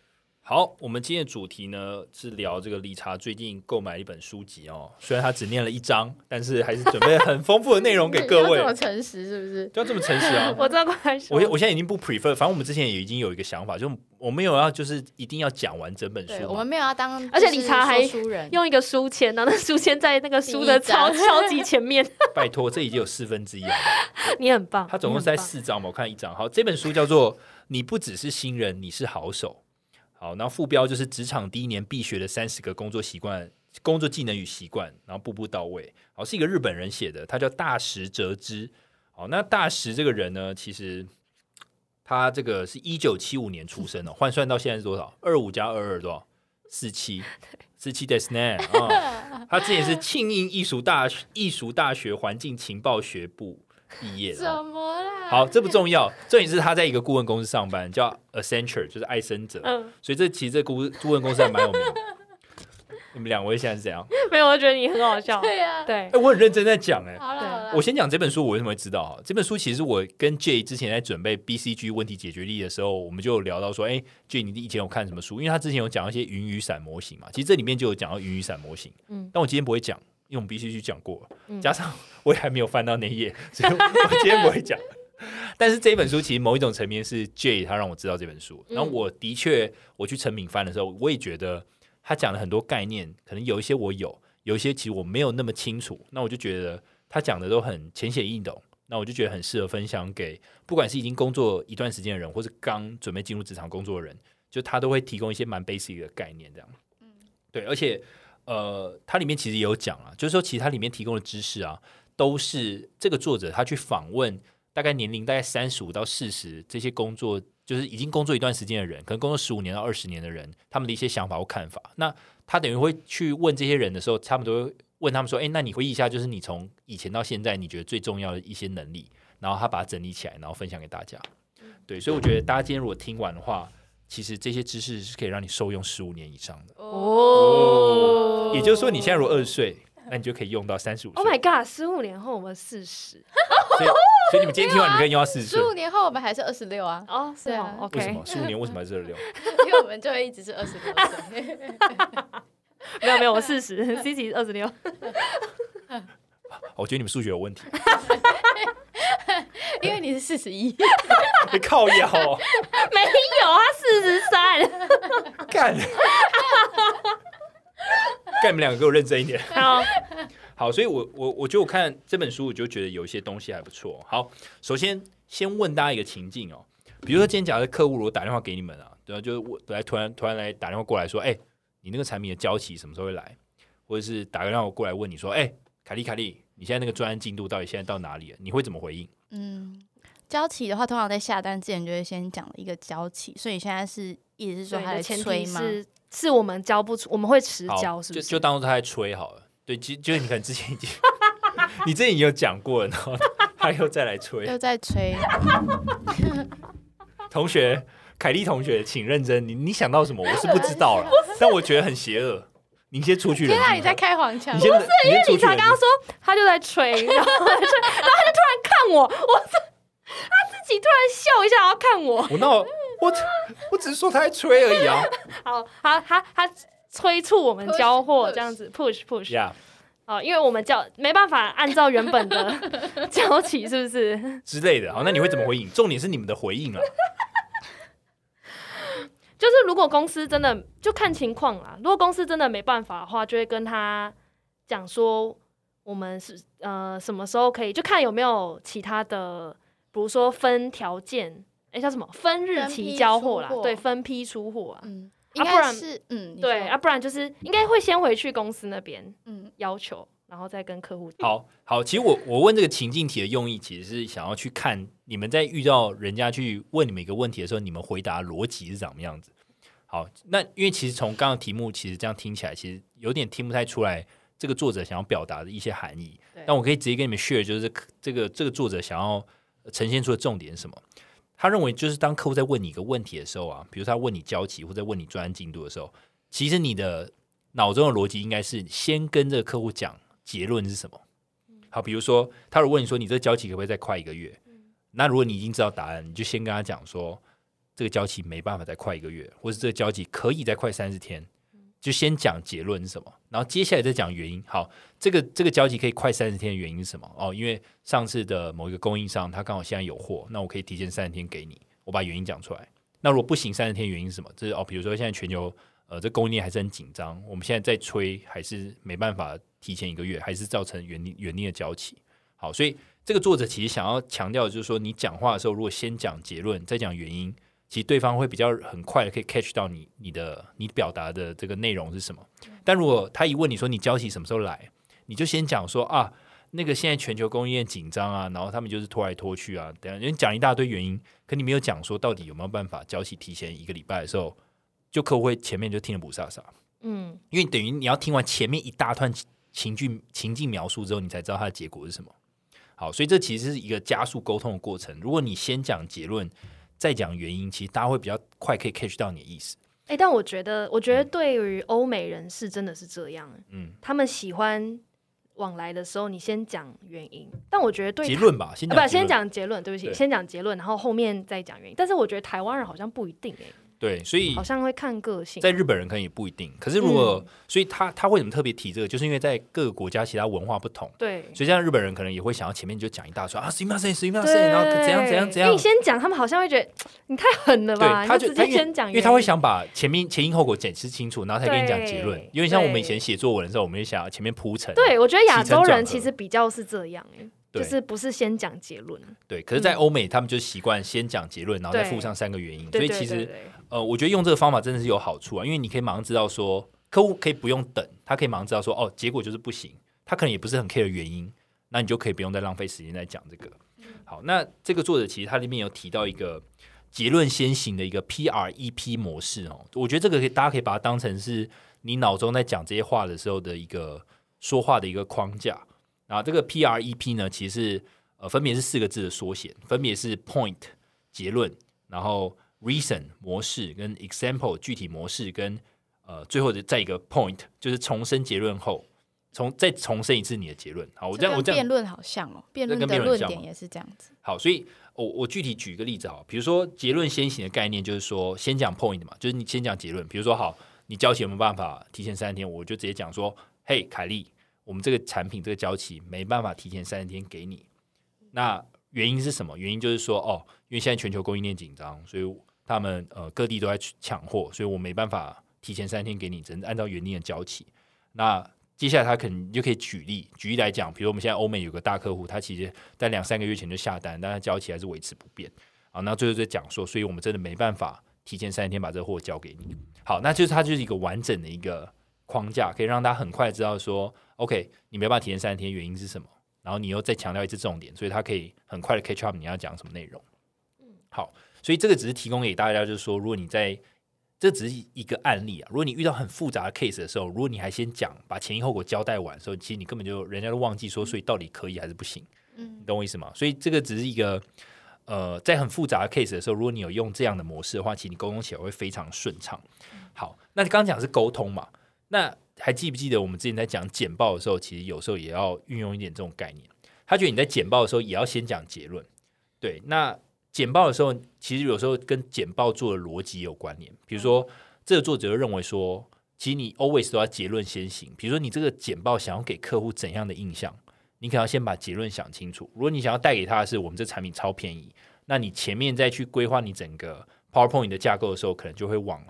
好，我们今天的主题呢是聊这个理查最近购买了一本书籍哦，虽然他只念了一章，但是还是准备了很丰富的内容给各位 (laughs) 这。么诚实是不是？就要这么诚实啊！(laughs) 我真的快说，我我现在已经不 prefer，反正我们之前也已经有一个想法，就我没有要就是一定要讲完整本书。我们没有要当，而且理查还用一个书签，然后 (laughs) 那书签在那个书的超超级前面，拜托，这已经有四分之一了。你很棒。他总共是在四章嘛，我看一章。好，这本书叫做《你不只是新人，你是好手》。好，然后副标就是职场第一年必学的三十个工作习惯、工作技能与习惯，然后步步到位。好，是一个日本人写的，他叫大石哲之。好，那大石这个人呢，其实他这个是一九七五年出生的，换算到现在是多少？二五加二二多少？四七，四期的 Snan 啊，他之前是庆应艺术大艺术大学环境情报学部毕业的什哦。么啦？好，这不重要，重点是他在一个顾问公司上班，叫 Accenture，就是爱森哲。嗯，所以这其实这顾顾问公司还蛮有名的。(laughs) 你们两位现在是怎样？没有，我觉得你很好笑。(laughs) 对呀，对哎、，我很认真在讲哎、好了好了，我先讲这本书，我为什么会知道哈？这本书其实我跟 J 之前在准备 BCG 问题解决力的时候，我们就有聊到说，哎、j 你以前有看什么书？因为他之前有讲一些云雨伞模型嘛，其实这里面就有讲到云雨伞模型，嗯但我今天不会讲，因为我们必须去讲过加上我也还没有翻到那一页，所以我我今天不会讲。(laughs) 但是这一本书其实某一种层面是 J 他让我知道这本书，嗯然后我的确我去成品翻的时候，我也觉得他讲了很多概念，可能有一些我有，有一些其实我没有那么清楚，那我就觉得他讲的都很浅显易懂，那我就觉得很适合分享给不管是已经工作一段时间的人，或是刚准备进入职场工作的人，就他都会提供一些蛮 basic 的概念，这样。对，而且呃，它里面其实也有讲啊，就是说其实它里面提供的知识啊，都是这个作者他去访问大概年龄大概三十五到四十这些工作，就是已经工作一段时间的人，可能工作十五年到二十年的人，他们的一些想法或看法。那他等于会去问这些人的时候，他们都会问他们说：“哎，那你回忆一下，就是你从以前到现在，你觉得最重要的一些能力，然后他把它整理起来，然后分享给大家。”对，所以我觉得大家今天如果听完的话，其实这些知识是可以让你受用十五年以上的。哦也就是说，你现在如果二十岁，那你就可以用到三十五 Oh。my god！十五年后我们四十所以，所以你们今天听完，你可以用到四十岁十。五年后我们还是二十六啊，哦，对啊，OK，为什么？十五年为什么还是二十六？因为我们就会一直是二十六岁。(laughs) 没有没有，我四十，(laughs) Cici 二十六，我觉得你们数学有问题，(laughs) 因为你是四十一，(laughs) 你靠腰哦，(laughs) 没有，他四十三。干！干你们两个给我认真一点。好，好，所以我我我觉得我看这本书，我就觉得有一些东西还不错。好，首先先问大家一个情境哦，比如说今天假设客户如果打电话给你们啊，对啊，就是我来突然突然来打电话过来说，哎、你那个产品的交期什么时候会来？或者是打个电话过来问你说，哎、凯莉凯莉，你现在那个专案进度到底现在到哪里了？你会怎么回应？嗯，交期的话，通常在下单之前就会先讲一个交期，所以你现在是意思是说他在催吗？是是我们交不出，我们会迟好，交，是不？是就当做他在吹好了。对，就就是你可能之前已经，(laughs) 你之前已经有讲过了，然后他又再来吹。又在催，同学，凯莉同学，请认真。你你想到什么？我是不知道了，(laughs) 但我觉得很邪恶。你先出去冷天啊。你在开黄腔你？先冷，你先出理去冷静。查刚刚说他就在吹，然后他就吹，然后他就突然看我，我是他自己突然笑一下，然后看我。我那我我我只是说他在吹而已啊。(laughs) 好，他他他催促我们交货这样子，push push。因为我们交没办法按照原本的 (laughs) 交期，是不是？之类的。好，那你会怎么回应？重点是你们的回应啊。就是如果公司真的就看情况啦，如果公司真的没办法的话，就会跟他讲说，我们是呃什么时候可以，就看有没有其他的，比如说分条件，哎、叫什么？分日期交货啦。对，分批出货啊，嗯，应啊不然该是嗯，对啊，不然就是应该会先回去公司那边嗯。要求，然后再跟客户。好好，其实我我问这个情境题的用意，其实是想要去看你们在遇到人家去问你们一个问题的时候，你们回答逻辑是怎么样子。好，那因为其实从刚刚题目，其实这样听起来，其实有点听不太出来这个作者想要表达的一些含义。但我可以直接跟你们 share，就是这个这个作者想要呈现出的重点是什么？他认为就是当客户在问你一个问题的时候啊，比如他问你交期或者问你专案进度的时候，其实你的脑中的逻辑应该是先跟这个客户讲结论是什么。好，比如说他如果问你说你这交期可不可以再快一个月？那如果你已经知道答案，你就先跟他讲说这个交期没办法再快一个月，或是这个交期可以再快三十天，就先讲结论是什么，然后接下来再讲原因。好，这个这个交期可以快三十天的原因是什么？哦，因为上次的某一个供应商他刚好现在有货，那我可以提前三十天给你，我把原因讲出来。那如果不行，三十天原因是什么？这是哦，比如说现在全球呃这供应链还是很紧张，我们现在在催还是没办法提前一个月，还是造成原定原定的交期。好，所以这个作者其实想要强调的就是说，你讲话的时候如果先讲结论，再讲原因，其实对方会比较很快的可以 catch 到你你的你表达的这个内容是什么。但如果他一问你说你交期什么时候来，你就先讲说啊，那个现在全球供应链紧张啊，然后他们就是拖来拖去啊，等下你讲一大堆原因，可你没有讲说到底有没有办法交期提前一个礼拜的时候，就客户会前面就听得不飒飒。嗯，因为等于你要听完前面一大段情境情境描述之后，你才知道它的结果是什么。好，所以这其实是一个加速沟通的过程。如果你先讲结论，再讲原因，其实大家会比较快可以 catch 到你的意思。哎、但我觉得，我觉得对于欧美人士真的是这样，嗯，他们喜欢往来的时候，你先讲原因。但我觉得对结论吧，先啊不先讲结论对不起，先讲结论，然后后面再讲原因。但是我觉得台湾人好像不一定哎、对，所以好像会看个性。在日本人可能也不一定。可是如果，嗯所以他他为什么特别提这个，就是因为在各个国家其他文化不同，对，所以这样日本人可能也会想要前面就讲一大串啊，すみません，すみま对，せん，然后怎样怎样怎样因为你。先讲，他们好像会觉得你太狠了对，吧？他你直就他因为接先讲原因，因为他会想把前面前因后果解释清楚，然后才跟你讲结论对。有点像我们以对前写作文的时候，我们也想要前面铺陈。对，我觉得亚洲起承转合人其实比较是这样哎、对就是不是先讲结论，对，可是，在嗯欧美他们就习惯先讲结论，然后再对附上三个原因。所对以其实对对对 呃，我觉得用这个方法真的是有好处啊，因为你可以马上知道说，客户可以不用等，他可以马上知道说，哦，结果就是不行，他可能也不是很 care 原因，那你就可以不用再浪费时间在讲这个。好，那这个作者其实他里面有提到一个结论先行的一个 PREP 模式哦，我觉得这个可以大家可以把它当成是你脑中在讲这些话的时候的一个说话的一个框架。然后这个 PREP 呢，其实是呃分别是四个字的缩写，分别是 Point 结论，然后 Reason 模式跟 Example 具体模式跟呃最后的再一个 Point 就是重申结论后，重再重申一次你的结论。好，我这样我这样辩论好像哦，辩论跟的辩论点也是这样子。好，所以我我具体举一个例子哈，比如说结论先行的概念，就是说先讲 point 嘛，就是你先讲结论。比如说好，你交期有没有办法提前三十天，我就直接讲说，嘿，凯莉，我们这个产品这个交期没办法提前三十天给你。那原因是什么？原因就是说，哦，因为现在全球供应链紧张，所以他们呃各地都在抢货，所以我没办法提前三天给你，只能按照原定的交期。那接下来他可能就可以举例，举例来讲，比如我们现在欧美有个大客户，他其实在两三个月前就下单，但他交期还是维持不变啊。那最后再讲说，所以我们真的没办法提前三天把这货交给你。好，那就是它就是一个完整的一个框架，可以让他很快知道说，OK，你没办法提前三天，原因是什么？然后你又再强调一次重点，所以他可以很快的 catch up 你要讲什么内容。嗯好，所以这个只是提供给大家，就是说，如果你在这只是一个案例啊。如果你遇到很复杂的 case 的时候，如果你还先讲把前因后果交代完的时候，其实你根本就人家都忘记说，所以到底可以还是不行，嗯你懂我意思吗？所以这个只是一个呃，在很复杂的 case 的时候，如果你有用这样的模式的话，其实你沟通起来会非常顺畅。好，那你刚刚讲的是沟通嘛？那还记不记得我们之前在讲简报的时候，其实有时候也要运用一点这种概念。他觉得你在简报的时候也要先讲结论，对，那简报的时候，其实有时候跟简报做的逻辑有关联。比如说，这个作者就认为说，其实你 always 都要结论先行。比如说，你这个简报想要给客户怎样的印象，你可能要先把结论想清楚。如果你想要带给他的是我们这产品超便宜，那你前面再去规划你整个 PowerPoint 的架构的时候，可能就会往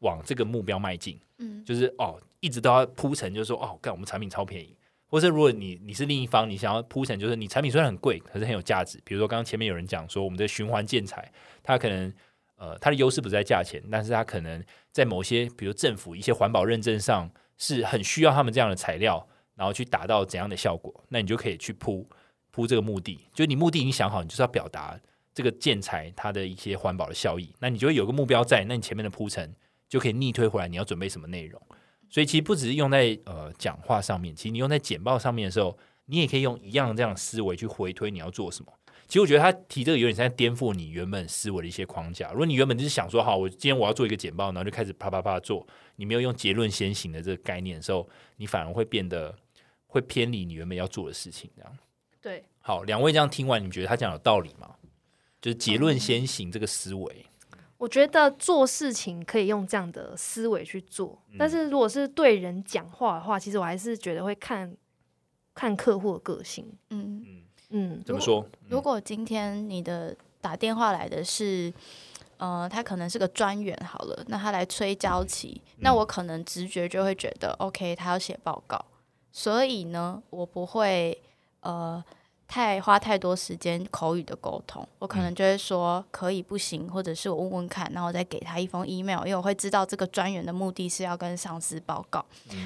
往这个目标迈进。嗯，就是哦，一直都要铺陈，就是说哦，干我们产品超便宜，或是如果你你是另一方，你想要铺陈，就是你产品虽然很贵，可是很有价值。比如说刚刚前面有人讲说，我们的循环建材，它可能呃它的优势不在价钱，但是它可能在某些比如政府一些环保认证上是很需要他们这样的材料，然后去达到怎样的效果，那你就可以去铺铺这个目的，就是你目的已经想好，你就是要表达这个建材它的一些环保的效益，那你就会有个目标在，那你前面的铺陈就可以逆推回来，你要准备什么内容。所以其实不只是用在呃讲话上面，其实你用在简报上面的时候，你也可以用一样的这样的思维去回推你要做什么。其实我觉得他提这个有点在颠覆你原本思维的一些框架。如果你原本就是想说，好，我今天我要做一个简报，然后就开始啪啪啪做，你没有用结论先行的这个概念的时候，你反而会变得会偏离你原本要做的事情。这样对，好，两位这样听完，你们觉得他讲有道理吗？就是结论先行这个思维，我觉得做事情可以用这样的思维去做，嗯。但是如果是对人讲话的话，其实我还是觉得会看看客户的个性。嗯，嗯，嗯，怎么说？如果今天你的打电话来的是，呃，他可能是个专员好了，那他来催交期，那我可能直觉就会觉得，OK，他要写报告，所以呢，我不会呃太花太多时间口语的沟通，我可能就会说可以不行，或者是我问问看，然后再给他一封 email，因为我会知道这个专员的目的是要跟上司报告。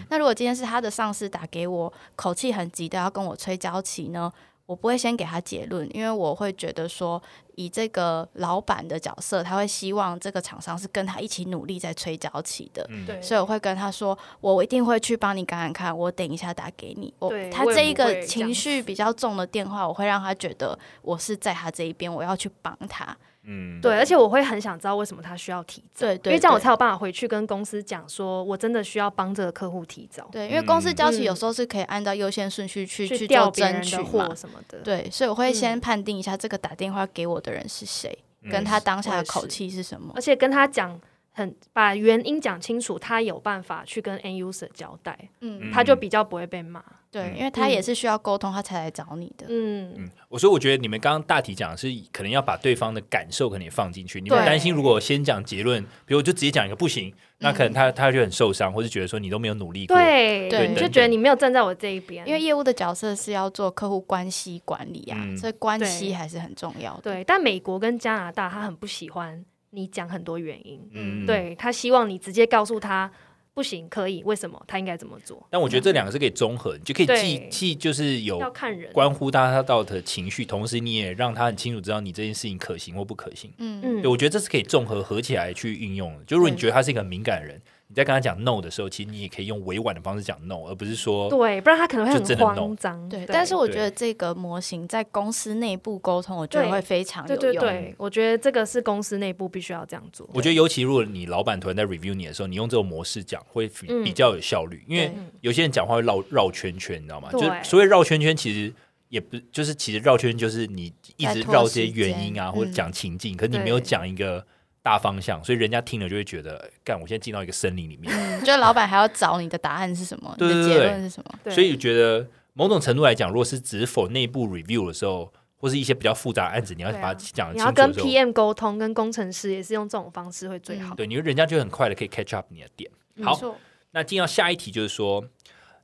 那如果今天是他的上司打给我，口气很急的要跟我催交期呢？我我不会先给他结论，因为我会觉得说，以这个老板的角色，他会希望这个厂商是跟他一起努力在催交期的。嗯对，所以我会跟他说，我一定会去帮你赶赶看，我等一下打给你。我对他这一个情绪比较重的电话，我会让他觉得我是在他这一边，我要去帮他。嗯，对，而且我会很想知道为什么他需要提早，对对，因为这样我才有办法回去跟公司讲，说我真的需要帮这个客户提早，对，因为公司交期嗯有时候是可以按照优先顺序去去做调别人争取货嘛。什么的。对，所以我会先嗯判定一下这个打电话给我的人是谁，嗯跟他当下的口气是什么而。且跟他讲很把原因讲清楚，他有办法去跟 end user 交代，嗯，他就比较不会被骂。对，嗯因为他也嗯是需要沟通，他才来找你的。嗯，嗯，我所以我觉得你们刚刚大体讲的是可能要把对方的感受可能也放进去。你们对担心如果先讲结论，比如我就直接讲一个不行，那可能他他就很受伤，或是觉得说你都没有努力过。对，对你就觉得你没有站在我这一边，因为业务的角色是要做客户关系管理啊，嗯所以关系还是很重要的。对，但美国跟加拿大他很不喜欢你讲很多原因，嗯，。对他希望你直接告诉他不行，可以，为什么他应该怎么做，但我觉得这两个是可以综合，你就可以既既就是有要有看人。关乎他他到的情绪，同时你也让他很清楚知道你这件事情可行或不可行。嗯，嗯对，我觉得这是可以综合合起来去运用的。就如果你觉得他是一个很敏感的人，你在跟他讲 no 的时候，其实你也可以用委婉的方式讲 no，而不是说对，不然他可能会很慌张。对。但是我觉得这个模型在公司内部沟通，我觉得会非常有用。对对对，我觉得这个是公司内部必须要这样做。我觉得尤其如果你老板突然在 review 你的时候，你用这种模式讲会比较有效率，因为有些人讲话会绕绕圈圈，你知道吗？就是所谓绕圈圈，其实也不就是其实绕圈圈就是你一直绕这些原因啊，或者嗯讲情境，可是你没有讲一个大方向，所以人家听了就会觉得，干，我现在进到一个森林里面，嗯，就老板还要找你的答案是什么，对你的对对结论是什么？对所以觉得某种程度来讲，如果是只否内部 review 的时候，或是一些比较复杂的案子，你要把它讲得你要跟清楚的时候，PM 沟通，跟工程师也是用这种方式会最好。对，你人家就很快的可以 catch up 你的点。好，没错，那进到下一题就是说，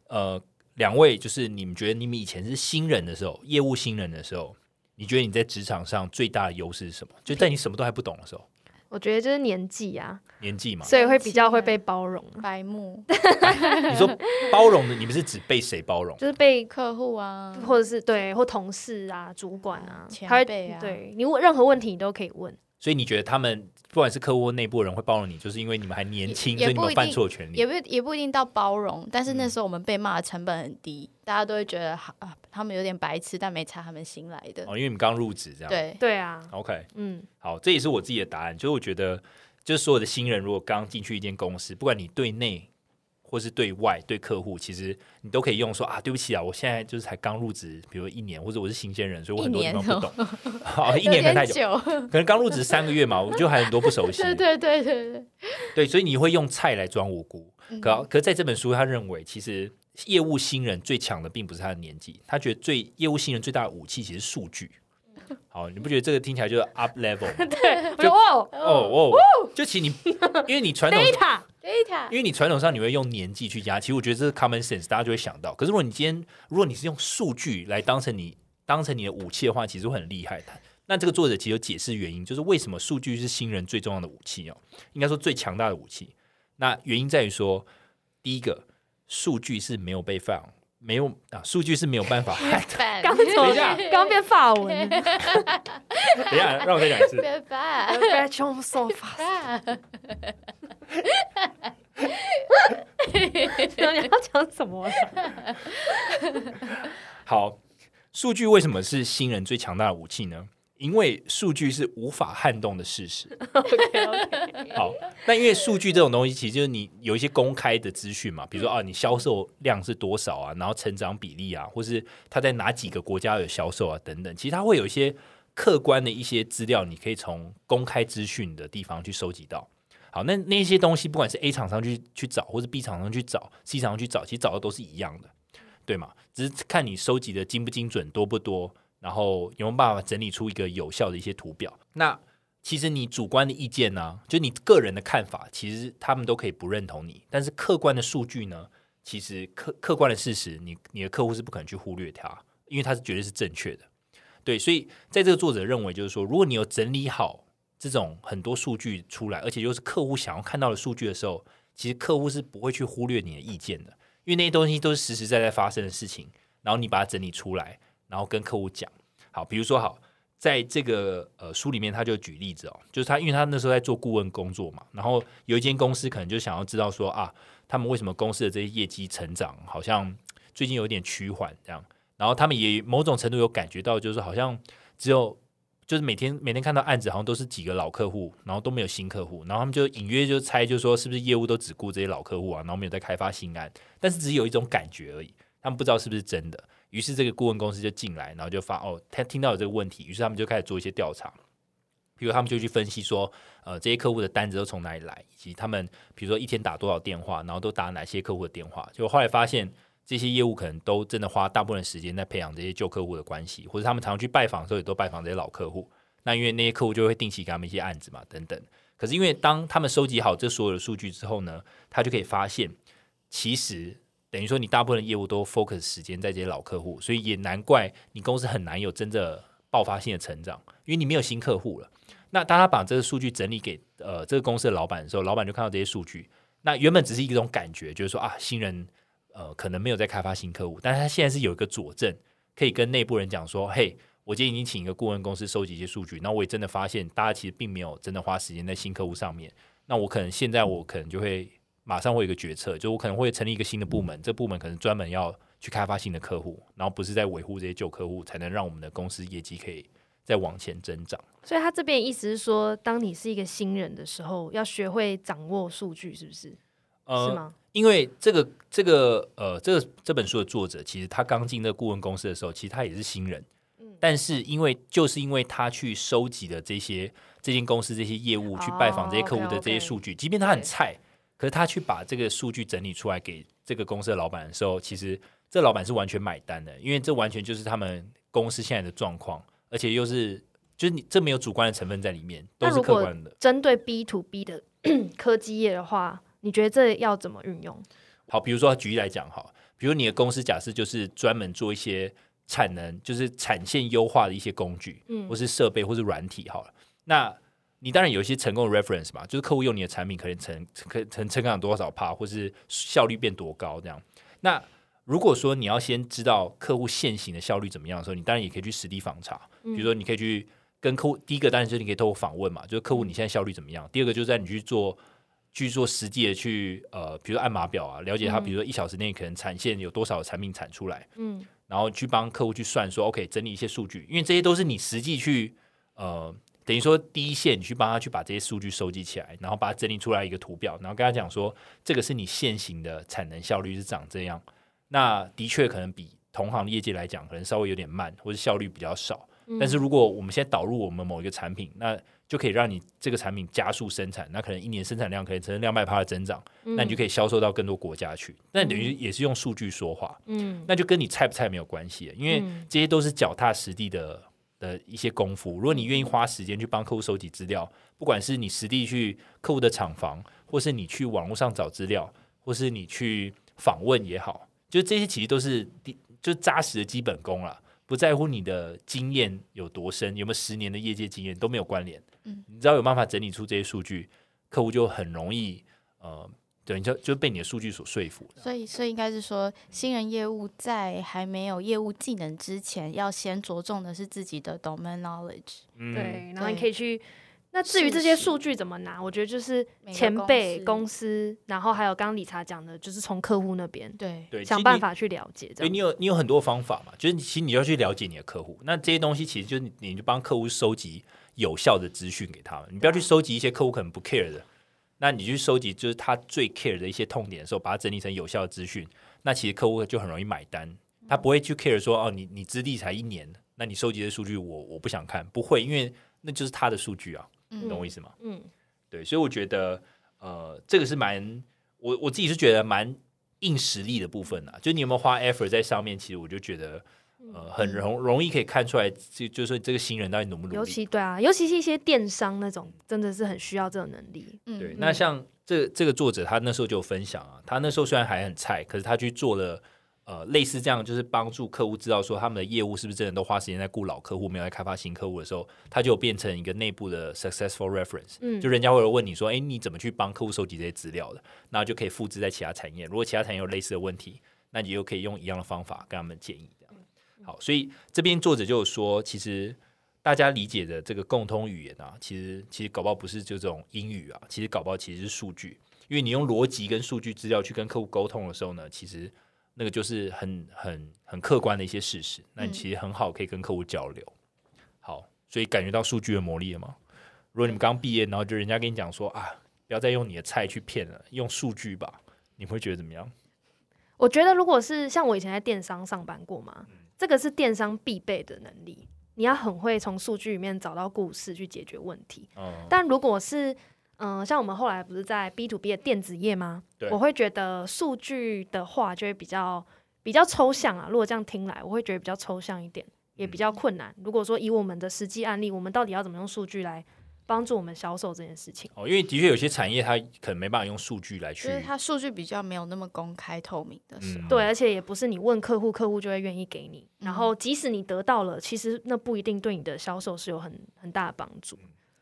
呃，两位就是你们觉得你们以前是新人的时候，业务新人的时候，你觉得你在职场上最大的优势是什么？就在你什么都还不懂的时候，我觉得就是年纪啊，年纪嘛。所以会比较会被包容，白目 (laughs) 你说包容的，你们是指被谁包容？就是被客户啊，或者是对或同事啊、主管啊，前辈啊对你问任何问题你都可以问。所以你觉得他们不管是客户或内部人会包容你，就是因为你们还年轻，所以你们有犯错的权利也。不也不一定到包容，但是那嗯时候我们被骂的成本很低，大家都会觉得好啊，他们有点白痴，但没差，他们新来的。哦，因为你们刚入职这样。对，对啊，，OK，嗯，好，这也是我自己的答案。就是我觉得，就是所有的新人，如果刚进去一间公司，不管你对内或是对外对客户，其实你都可以用说啊，对不起啊，我现在就是才刚入职，比如一年，或者我是新鲜人，所以我很多地方不懂。好，一年可能太久，久。可能刚入职三个月嘛，我就还很多不熟悉。(laughs) 对对对对对，对，所以你会用菜来装无辜。嗯可可在这本书，他认为其实业务新人最强的并不是他的年纪，他觉得最业务新人最大的武器其实是数据。(laughs) 好，你不觉得这个听起来就是 up level 吗？(laughs) 对，我说哦哦哦，就其实你，因为你传统，，data，data 因为你传统上你会用年纪去加，其实我觉得这是 common sense，大家就会想到。可是如果你今天，如果你是用数据来当成你当成你的武器的话，其实会很厉害的。那这个作者其实有解释原因，就是为什么数据是新人最重要的武器哦，应该说最强大的武器。那原因在于说，第一个，数据是没有被放，没有啊，数据是没有办法害的。(laughs) 刚怎么等一下刚变法文 (laughs) 等一下，让我再讲一次。别烦 Batch on sofa，你要讲什么？好，数据为什么是新人最强大的武器呢？因为数据是无法撼动的事实。(laughs) OK OK，好，那因为数据这种东西，其实就是你有一些公开的资讯嘛，比如说啊，你销售量是多少啊，然后成长比例啊，或是它在哪几个国家有销售啊，等等，其实它会有一些客观的一些资料，你可以从公开资讯的地方去收集到。好，那那些东西，不管是 A 厂商去去找，或是 B 厂商去找，C 厂商去找，其实找的都是一样的，对吗？只是看你收集的精不精准，多不多，然后有没有办法整理出一个有效的一些图表。那其实你主观的意见呢、就你个人的看法，其实他们都可以不认同你，但是客观的数据呢，其实客客观的事实，你你的客户是不可能去忽略它，因为它是绝对是正确的。对，所以在这个作者认为，就是说，如果你有整理好这种很多数据出来，而且又是客户想要看到的数据的时候，其实客户是不会去忽略你的意见的，因为那些东西都是实实在在发生的事情，然后你把它整理出来，然后跟客户讲。好，比如说好，在这个呃书里面他就举例子哦，就是他因为他那时候在做顾问工作嘛，然后有一间公司可能就想要知道说啊，他们为什么公司的这些业绩成长好像最近有点趋缓这样，然后他们也某种程度有感觉到，就是好像只有。就是每天每天看到案子，好像都是几个老客户，然后都没有新客户，然后他们就隐约就猜，就说是不是业务都只顾这些老客户啊，然后没有在开发新案，但是只有一种感觉而已，他们不知道是不是真的。于是这个顾问公司就进来，然后就发哦，他听到有这个问题，于是他们就开始做一些调查，比如他们就去分析说，呃，这些客户的单子都从哪里来，以及他们比如说一天打多少电话，然后都打哪些客户的电话，就后来发现。这些业务可能都真的花大部分时间在培养这些旧客户的关系，或者他们常常去拜访的时候，也都拜访这些老客户。那因为那些客户就会定期给他们一些案子嘛，等等。可是因为当他们收集好这所有的数据之后呢，他就可以发现，其实等于说你大部分的业务都 focus 时间在这些老客户，所以也难怪你公司很难有真的爆发性的成长，因为你没有新客户了。那当他把这个数据整理给呃这个公司的老板的时候，老板就看到这些数据，那原本只是一种感觉，就是说啊新人。呃，可能没有在开发新客户，但是他现在是有一个佐证，可以跟内部人讲说，嘿，我今天已经请一个顾问公司收集一些数据，那我也真的发现，大家其实并没有真的花时间在新客户上面。那我可能现在我可能就会马上会有一个决策，就我可能会成立一个新的部门，这部门可能专门要去开发新的客户，然后不是在维护这些旧客户，才能让我们的公司业绩可以再往前增长。所以他这边意思是说，当你是一个新人的时候，要学会掌握数据，是不是？是吗？因为这个这个呃，这个这本书的作者，其实他刚进这个顾问公司的时候，其实他也是新人。嗯，但是因为就是因为他去收集的这些这间公司这些业务，去拜访这些客户的这些数据，即便他很菜，可是他去把这个数据整理出来给这个公司的老板的时候，其实这老板是完全买单的，因为这完全就是他们公司现在的状况，而且又是就是你这没有主观的成分在里面，都是客观的。针对 B to B 的科技业的话。你觉得这要怎么运用？好，比如说举例来讲，哈，比如你的公司假设就是专门做一些产能，就是产线优化的一些工具，嗯，或是设备，或是软体，好了，那你当然有一些成功的 reference 嘛，就是客户用你的产品可能成可成成长多少帕，或是效率变多高这样。那如果说你要先知道客户现行的效率怎么样的时候，你当然也可以去实地访查，比如说你可以去跟客户，第一个当然就是你可以透过访问嘛，就是客户你现在效率怎么样？第二个就是在你去做。去做实际的去呃，比如说按码表啊，了解他，比如说一小时内可能产线有多少产品产出来，嗯，然后去帮客户去算说，OK，整理一些数据，因为这些都是你实际去呃，等于说第一线你去帮他去把这些数据收集起来，然后把它整理出来一个图表，然后跟他讲说，这个是你现行的产能效率是长这样，那的确可能比同行业界来讲可能稍微有点慢，或者效率比较少，但是如果我们现在导入我们某一个产品，那就可以让你这个产品加速生产，那可能一年生产量可以成两百趴的增长，那你就可以销售到更多国家去。那等于也是用数据说话，嗯，那就跟你菜不菜没有关系，因为这些都是脚踏实地的的一些功夫。如果你愿意花时间去帮客户收集资料，不管是你实地去客户的厂房，或是你去网络上找资料，或是你去访问也好，就这些其实都是就扎实的基本功了。不在乎你的经验有多深，有没有十年的业界经验都没有关联。嗯，你只要有办法整理出这些数据，客户就很容易呃，对，你就就被你的数据所说服了。所以，所以应该是说，新人业务在还没有业务技能之前，要先着重的是自己的 domain knowledge。对，然后你可以去。那至于这些数据怎么拿，我觉得就是前辈公司，然后还有刚刚理查讲的，就是从客户那边对对想办法去了解。对，你有你有很多方法嘛，就是其实你要去了解你的客户。那这些东西其实就是你就帮客户收集有效的资讯给他们，你不要去收集一些客户可能不 care 的。那你去收集就是他最 care 的一些痛点的时候，把它整理成有效的资讯，那其实客户就很容易买单。他不会去 care 说哦，你你资历才一年，那你收集的数据我我不想看，不会，因为那就是他的数据啊。你懂我意思吗？嗯，对，所以我觉得，呃，这个是蛮我我自己是觉得蛮硬实力的部分啊。就你有没有花 effort 在上面？其实我就觉得，呃，很容容易可以看出来，就就是这个新人到底努不努力。尤其对啊，尤其是一些电商那种，真的是很需要这种能力。对，那像这这个作者，他那时候就有分享啊，他那时候虽然还很菜，可是他去做了。呃，类似这样，就是帮助客户知道说他们的业务是不是真的都花时间在雇老客户，没有在开发新客户的时候，他就变成一个内部的 successful reference。嗯，就人家会问你说，哎，你怎么去帮客户收集这些资料的？那就可以复制在其他产业。如果其他产业有类似的问题，那你又可以用一样的方法跟他们建议。好，所以这边作者就有说，其实大家理解的这个共通语言啊，其实其实搞不好不是就这种英语啊，其实搞不好其实是数据，因为你用逻辑跟数据资料去跟客户沟通的时候呢，其实那个就是很很很客观的一些事实，那你其实很好可以跟客户交流。好，所以感觉到数据的魔力了吗？如果你们刚毕业，然后就人家跟你讲说啊，不要再用你的菜去骗了，用数据吧，你会觉得怎么样？我觉得如果是像我以前在电商上班过嘛，这个是电商必备的能力，你要很会从数据里面找到故事去解决问题。嗯，但如果是嗯、呃像我们后来不是在 B to B 的电子业吗对？我会觉得数据的话就会比较比较抽象啊。如果这样听来，我会觉得比较抽象一点，也比较困难。如果说以我们的实际案例，我们到底要怎么用数据来帮助我们销售这件事情？哦，因为的确有些产业它可能没办法用数据来去就是它数据比较没有那么公开透明的时候，嗯对，而且也不是你问客户，客户就会愿意给你。然嗯后即使你得到了，其实那不一定对你的销售是有很很大的帮助。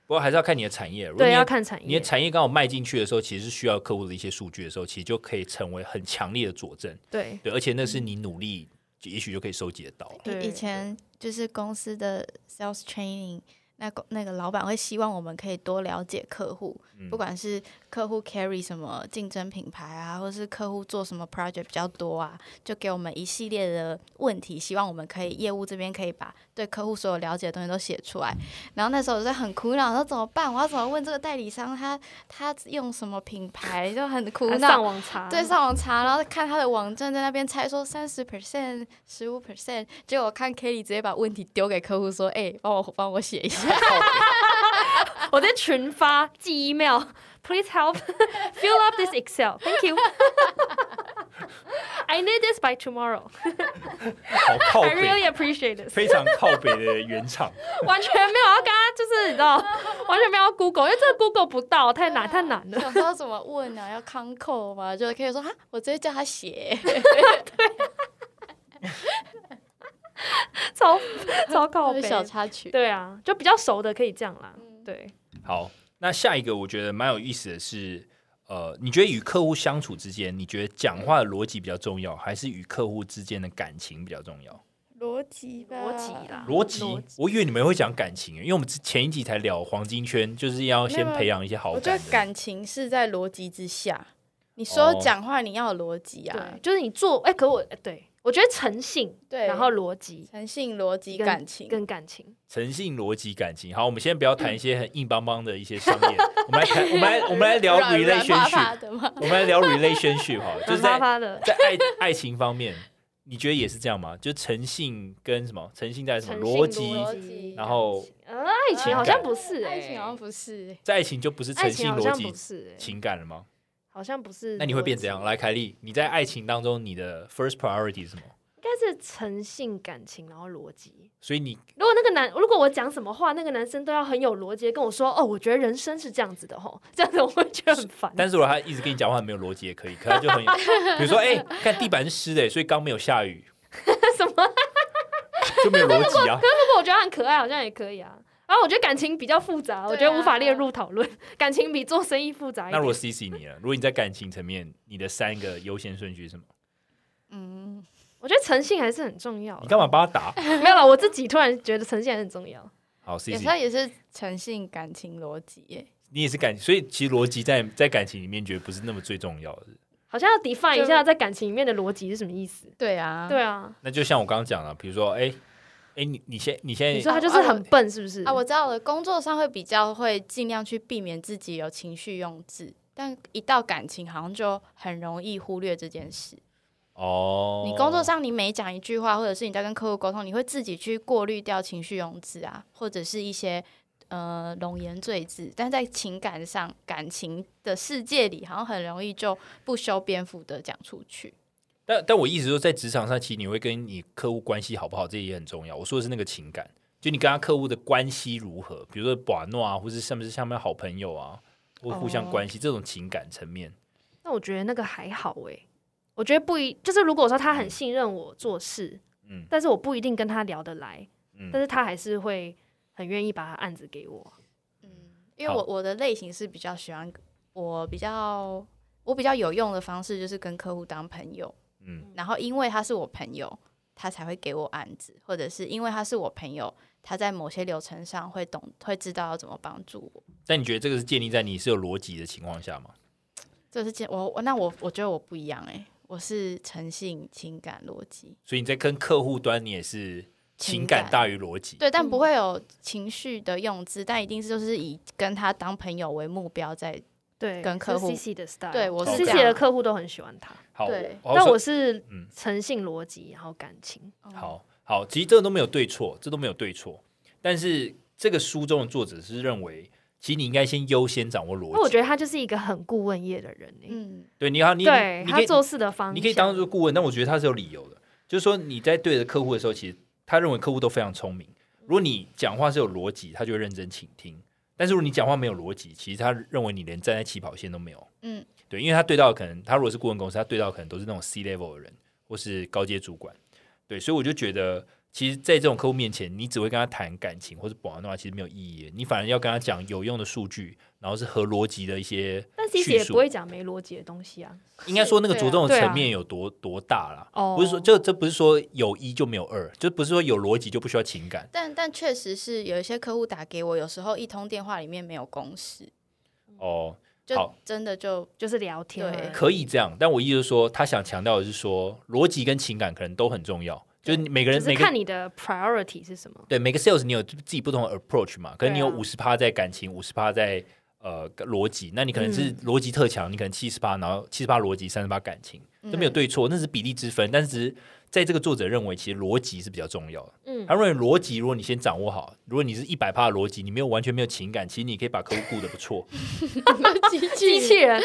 不过还是要看你的产业。如果对，你要看产业你的。产业刚好迈进去的时候，其实是需要客户的一些数据的时候，其实就可以成为很强烈的佐证。对对，而且那是你努力，就也许就可以收集得到了。对以以前就是公司的 sales training，那个那个老板会希望我们可以多了解客户，嗯不管是客户 carry 什么竞争品牌啊，或是客户做什么 project 比较多啊，就给我们一系列的问题，希望我们可以业务这边可以把对客户所有了解的东西都写出来。然后那时候我就很苦恼，说怎么办？我要怎么问这个代理商他他用什么品牌，就很苦恼。上网查，对，上网查，然后看他的网站，在那边猜说三十 percent、十五 percent，结果我看 Kelly 直接把问题丢给客户说：“哎、帮我帮我写一下。我在群发寄 email，please help fill up this Excel，thank you。I need this by tomorrow. 好靠 I 北，really appreciate this. 非常靠北的原厂。完全没有要跟他，就是你知道，完全没有要 Google，因为这个 Google 不到，太难太难了。想知道怎么问啊？要康扣吗？就可以说哈，我直接叫他写。超超靠北。(laughs) 小插曲。对啊，就比较熟的可以这样啦。对，好，那下一个我觉得蛮有意思的是，呃，你觉得与客户相处之间，你觉得讲话的逻辑比较重要，还是与客户之间的感情比较重要？逻辑吧，逻辑啦逻辑，我以为你们会讲感情，因为我们之前一集才聊黄金圈，就是要先培养一些好我觉得感情是在逻辑之下。你所有哦讲话你要有逻辑啊对，，就是你做，哎、可我，哎对我觉得诚信，对，然后逻辑诚信、逻辑、感情，跟感情，诚信、逻辑、感情。好，我们先不要谈一些很硬邦邦的一些商业，我们来谈，我们来，我们来聊 relationship？我们来聊 relationship 哈，就是在在爱爱情方面，你觉得也是这样吗？就诚信跟什么？诚信在什么？逻辑，然后呃，爱情好像不是、哎，爱情好像不是、欸，在爱情就不是爱诚信、逻辑、情感了吗？好像不是。那你会变怎样？来，凯莉，你在爱情当中，你的 first priority 是什么？应该是诚信、感情，然后逻辑。所以你如果那个男，如果我讲什么话，那个男生都要很有逻辑地跟我说，哦，我觉得人生是这样子的吼，(laughs) 这样子我会觉得很烦。但是如果他一直跟你讲话没有逻辑也可以，可能就很，(laughs) 比如说，哎、看地板是湿的，所以刚没有下雨，(laughs) 什么？就没有逻辑啊。可如果我觉得很可爱，好像也可以啊。然后我觉得感情比较复杂，我觉得无法列入讨论。(laughs) 感情比做生意复杂一点。那如果 C C 你了？如果你在感情层面，你的三个优先顺序是什么？嗯，我觉得诚信还是很重要啦。你干嘛帮他打？(laughs) 没有了，我自己突然觉得诚信还是很重要。好，C C，他也是诚信、感情、逻辑耶。你也是感，所以其实逻辑在在感情里面，觉得不是那么最重要的。好像要 define 一下在感情里面的逻辑是什么意思。对啊，对啊，那就像我刚刚讲了，比如说，哎、哎、你你先你现在你说他就是很笨，是不是？啊，我知道了。工作上会比较会尽量去避免自己有情绪用字，但一到感情，好像就很容易忽略这件事。哦，你工作上你每讲一句话，或者是你在跟客户沟通，你会自己去过滤掉情绪用字啊，或者是一些呃冗言赘字，但在情感上、感情的世界里，好像很容易就不修边幅的讲出去。但但我意思说，在职场上，其实你会跟你客户关系好不好，这也很重要。我说的是那个情感，就你跟他客户的关系如何，比如说把诺啊，或是是不是像不像好朋友啊，或互相哦关系、这种情感层面。那我觉得那个还好诶、我觉得不一，就是如果说他很信任我做事，嗯但是我不一定跟他聊得来，嗯但是他还是会很愿意把他案子给我。嗯因为我我的类型是比较喜欢，我比较我比较有用的方式就是跟客户当朋友，嗯然后因为他是我朋友，他才会给我案子，或者是因为他是我朋友，他在某些流程上会懂，会知道要怎么帮助我。但你觉得这个是建立在你是有逻辑的情况下吗？这是建我我那我我觉得我不一样哎、我是诚信、情感、逻辑，所以你在跟客户端，你也是情情感感大于逻辑。对，但嗯不会有情绪的用字，但一定是就是以跟他当朋友为目标在。对，跟客户 C C 的 style，对我是 C 的客户都很喜欢他，好，对。但我是嗯。诚信、逻辑，然后感情。好好，其实这个都没有对错，这都没有对错。但是这个书中的作者是认为，其实你应该先优先掌握逻辑。我觉得他就是一个很顾问业的人欸。嗯，对你好，你对你可以他做事的方向，你可以当做顾问，但我觉得他是有理由的，就是说你在对着客户的时候，其实他认为客户都非常聪明。如果你讲话是有逻辑，他就会认真倾听；但是如果你讲话没有逻辑，其实他认为你连站在起跑线都没有。嗯，对，因为他对到的可能他如果是顾问公司，他对到的可能都是那种 C level 的人或是高阶主管。对，所以我就觉得，其实，在这种客户面前，你只会跟他谈感情或者保安的话，其实没有意义。你反而要跟他讲有用的数据，然后是合逻辑的一些但 C 述也不会讲没逻辑的东西啊。应该说那个着重的层面有多、多大啦？哦不是说这这不是说有一就没有二，就不是说有逻辑就不需要情感。但但确实是有一些客户打给我，有时候一通电话里面没有公式，哦，就好真的就就是聊天对，可以这样，但我意思是说，他想强调的是说，逻辑跟情感可能都很重要，就是你每个人只是每个看你的 priority 是什么。对每个 sales 你有自己不同的 approach 嘛，可能你有五十趴在感情，五十趴在呃逻辑，那你可能是嗯。逻辑特强，你可能七十趴，然后七十趴逻辑，三十趴感情，这没有嗯。对错，那是比例之分，但是只是在这个作者认为，其实逻辑是比较重要的。嗯他认为逻辑，如果你先掌握好，如果你是一百趴的逻辑，你没有完全没有情感，其实你可以把客户顾得不错。机机器人，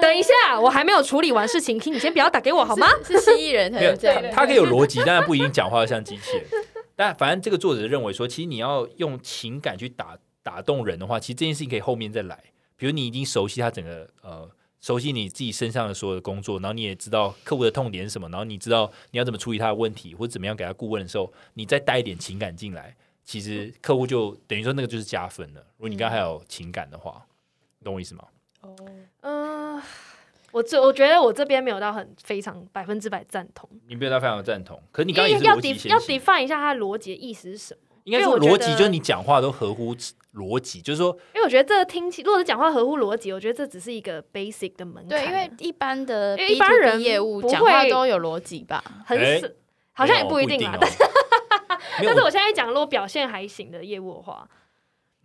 等一下，我还没有处理完事情，请你先不要打给我好吗？(laughs) 是蜥蜴人才没有能这样，他可以有逻辑，但然不一定讲话像机器人。但反正这个作者认为说，其实你要用情感去打打动人的话，其实这件事情可以后面再来。比如你已经熟悉他整个呃，熟悉你自己身上的所有的工作，然后你也知道客户的痛点是什么，然后你知道你要怎么处理他的问题，或者怎么样给他顾问的时候，你再带一点情感进来，其实客户就等于说那个就是加分了。如果你刚才还有情感的话，你懂我意思吗？哦，嗯、我这我觉得我这边没有到很非常百分之百赞同，你没有到非常的赞同，可是你因刚刚要是逻辑 def 要 define 一下他的逻辑的意思是什么。应该说因为我觉得逻辑就是你讲话都合乎逻辑，就是说因为我觉得这个听起，如果是讲话合乎逻辑，我觉得这只是一个 basic 的门槛。对，因为一般的因为一般人业务不讲话都有逻辑吧？很哎死，好像也不一定啦。哦但是但是我现在讲，如果表现还行的业务的话，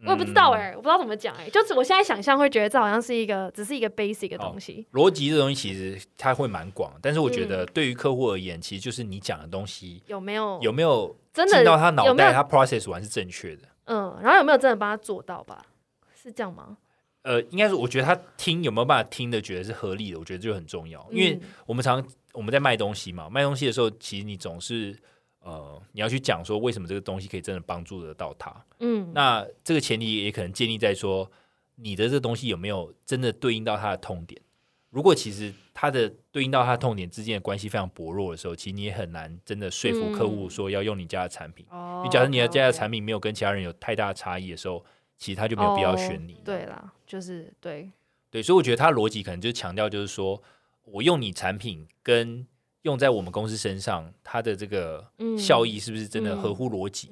我也不知道嗯哎、我不知道怎么讲哎、就是我现在想象会觉得这好像是一个只是一个 basic 的东西。逻辑这东西其实它会蛮广，但是我觉嗯得对于客户而言，其实就是你讲的东西有没有有没有真的进到他脑袋，有没有他 process 完是正确的。嗯，然后有没有真的帮他做到吧？是这样吗？呃，应该是，我觉得他听有没有办法听的，觉得是合理的，我觉得就很重要。因为嗯我们常我们在卖东西嘛，卖东西的时候，其实你总是呃，你要去讲说为什么这个东西可以真的帮助得到他。嗯，那这个前提也可能建立在说，你的这个东西有没有真的对应到他的痛点。如果其实他的对应到他的痛点之间的关系非常薄弱的时候，其实你也很难真的说服客户嗯说要用你家的产品。哦你假设你的家的产品没有跟其他人有太大的差异的时候，其实他就没有必要选你。哦对啦，就是对，对，所以我觉得他逻辑可能就是强调，就是说我用你产品跟用在我们公司身上，它的这个嗯。效益是不是真的嗯。合乎逻辑？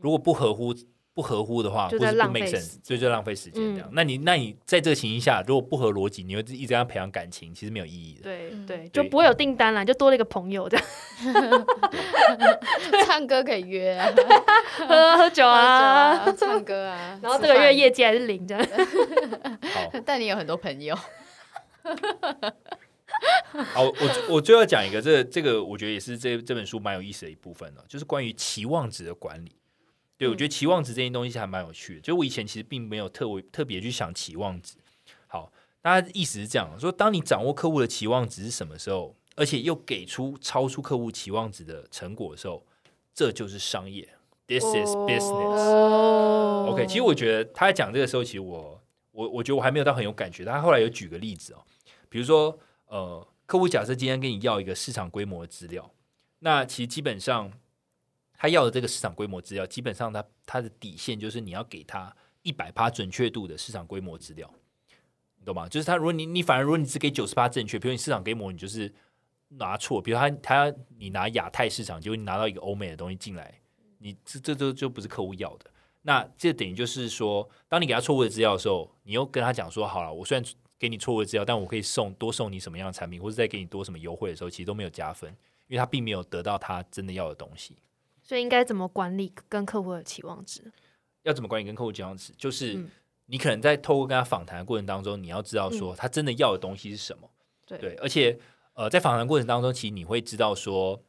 如果不合乎不合乎的话，或是不就在浪 make 费 sense，时所以就浪费时间这样。嗯。那你那你在这个情形下，如果不合逻辑，你会一直跟他培养感情，其实没有意义的。嗯。对对，就不会有订单啦，就多了一个朋友这样，(laughs) 唱歌可以约啊，喝喝酒啊，酒啊唱歌啊，然后这个月业绩还是零这样。好，(laughs) 但你有很多朋友，(laughs) 好，我我最后要讲一个，这个这个我觉得也是这这本书蛮有意思的一部分呢，就是关于期望值的管理。对，我觉得期望值这件东西还蛮有趣的。就我以前其实并没有特为特别去想期望值。好，大家意思是这样说：，当你掌握客户的期望值是什么时候，而且又给出超出客户期望值的成果的时候，这就是商业。This is business。哦 OK，其实我觉得他在讲这个时候，其实我我我觉得我还没有到很有感觉。他后来有举个例子哦，比如说呃，客户假设今天跟你要一个市场规模的资料，那其实基本上他要的这个市场规模资料，基本上他他的底线就是你要给他一百趴准确度的市场规模资料，你懂吗？就是他如果你你反而如果你只给九十趴正确，比如你市场规模你就是拿错，比如他他你拿亚太市场，结果你拿到一个欧美的东西进来，你这这都就不是客户要的。那这等于就是说，当你给他错误的资料的时候，你又跟他讲说，好了，我虽然给你错误的资料，但我可以送多送你什么样的产品，或者再给你多什么优惠的时候，其实都没有加分，因为他并没有得到他真的要的东西。所以应该怎么管理跟客户的期望值？要怎么管理跟客户期望值？就是嗯你可能在透过跟他访谈的过程当中，你要知道说他真的要的东西是什么。对对，而且呃，在访谈过程当中，其实你会知道说，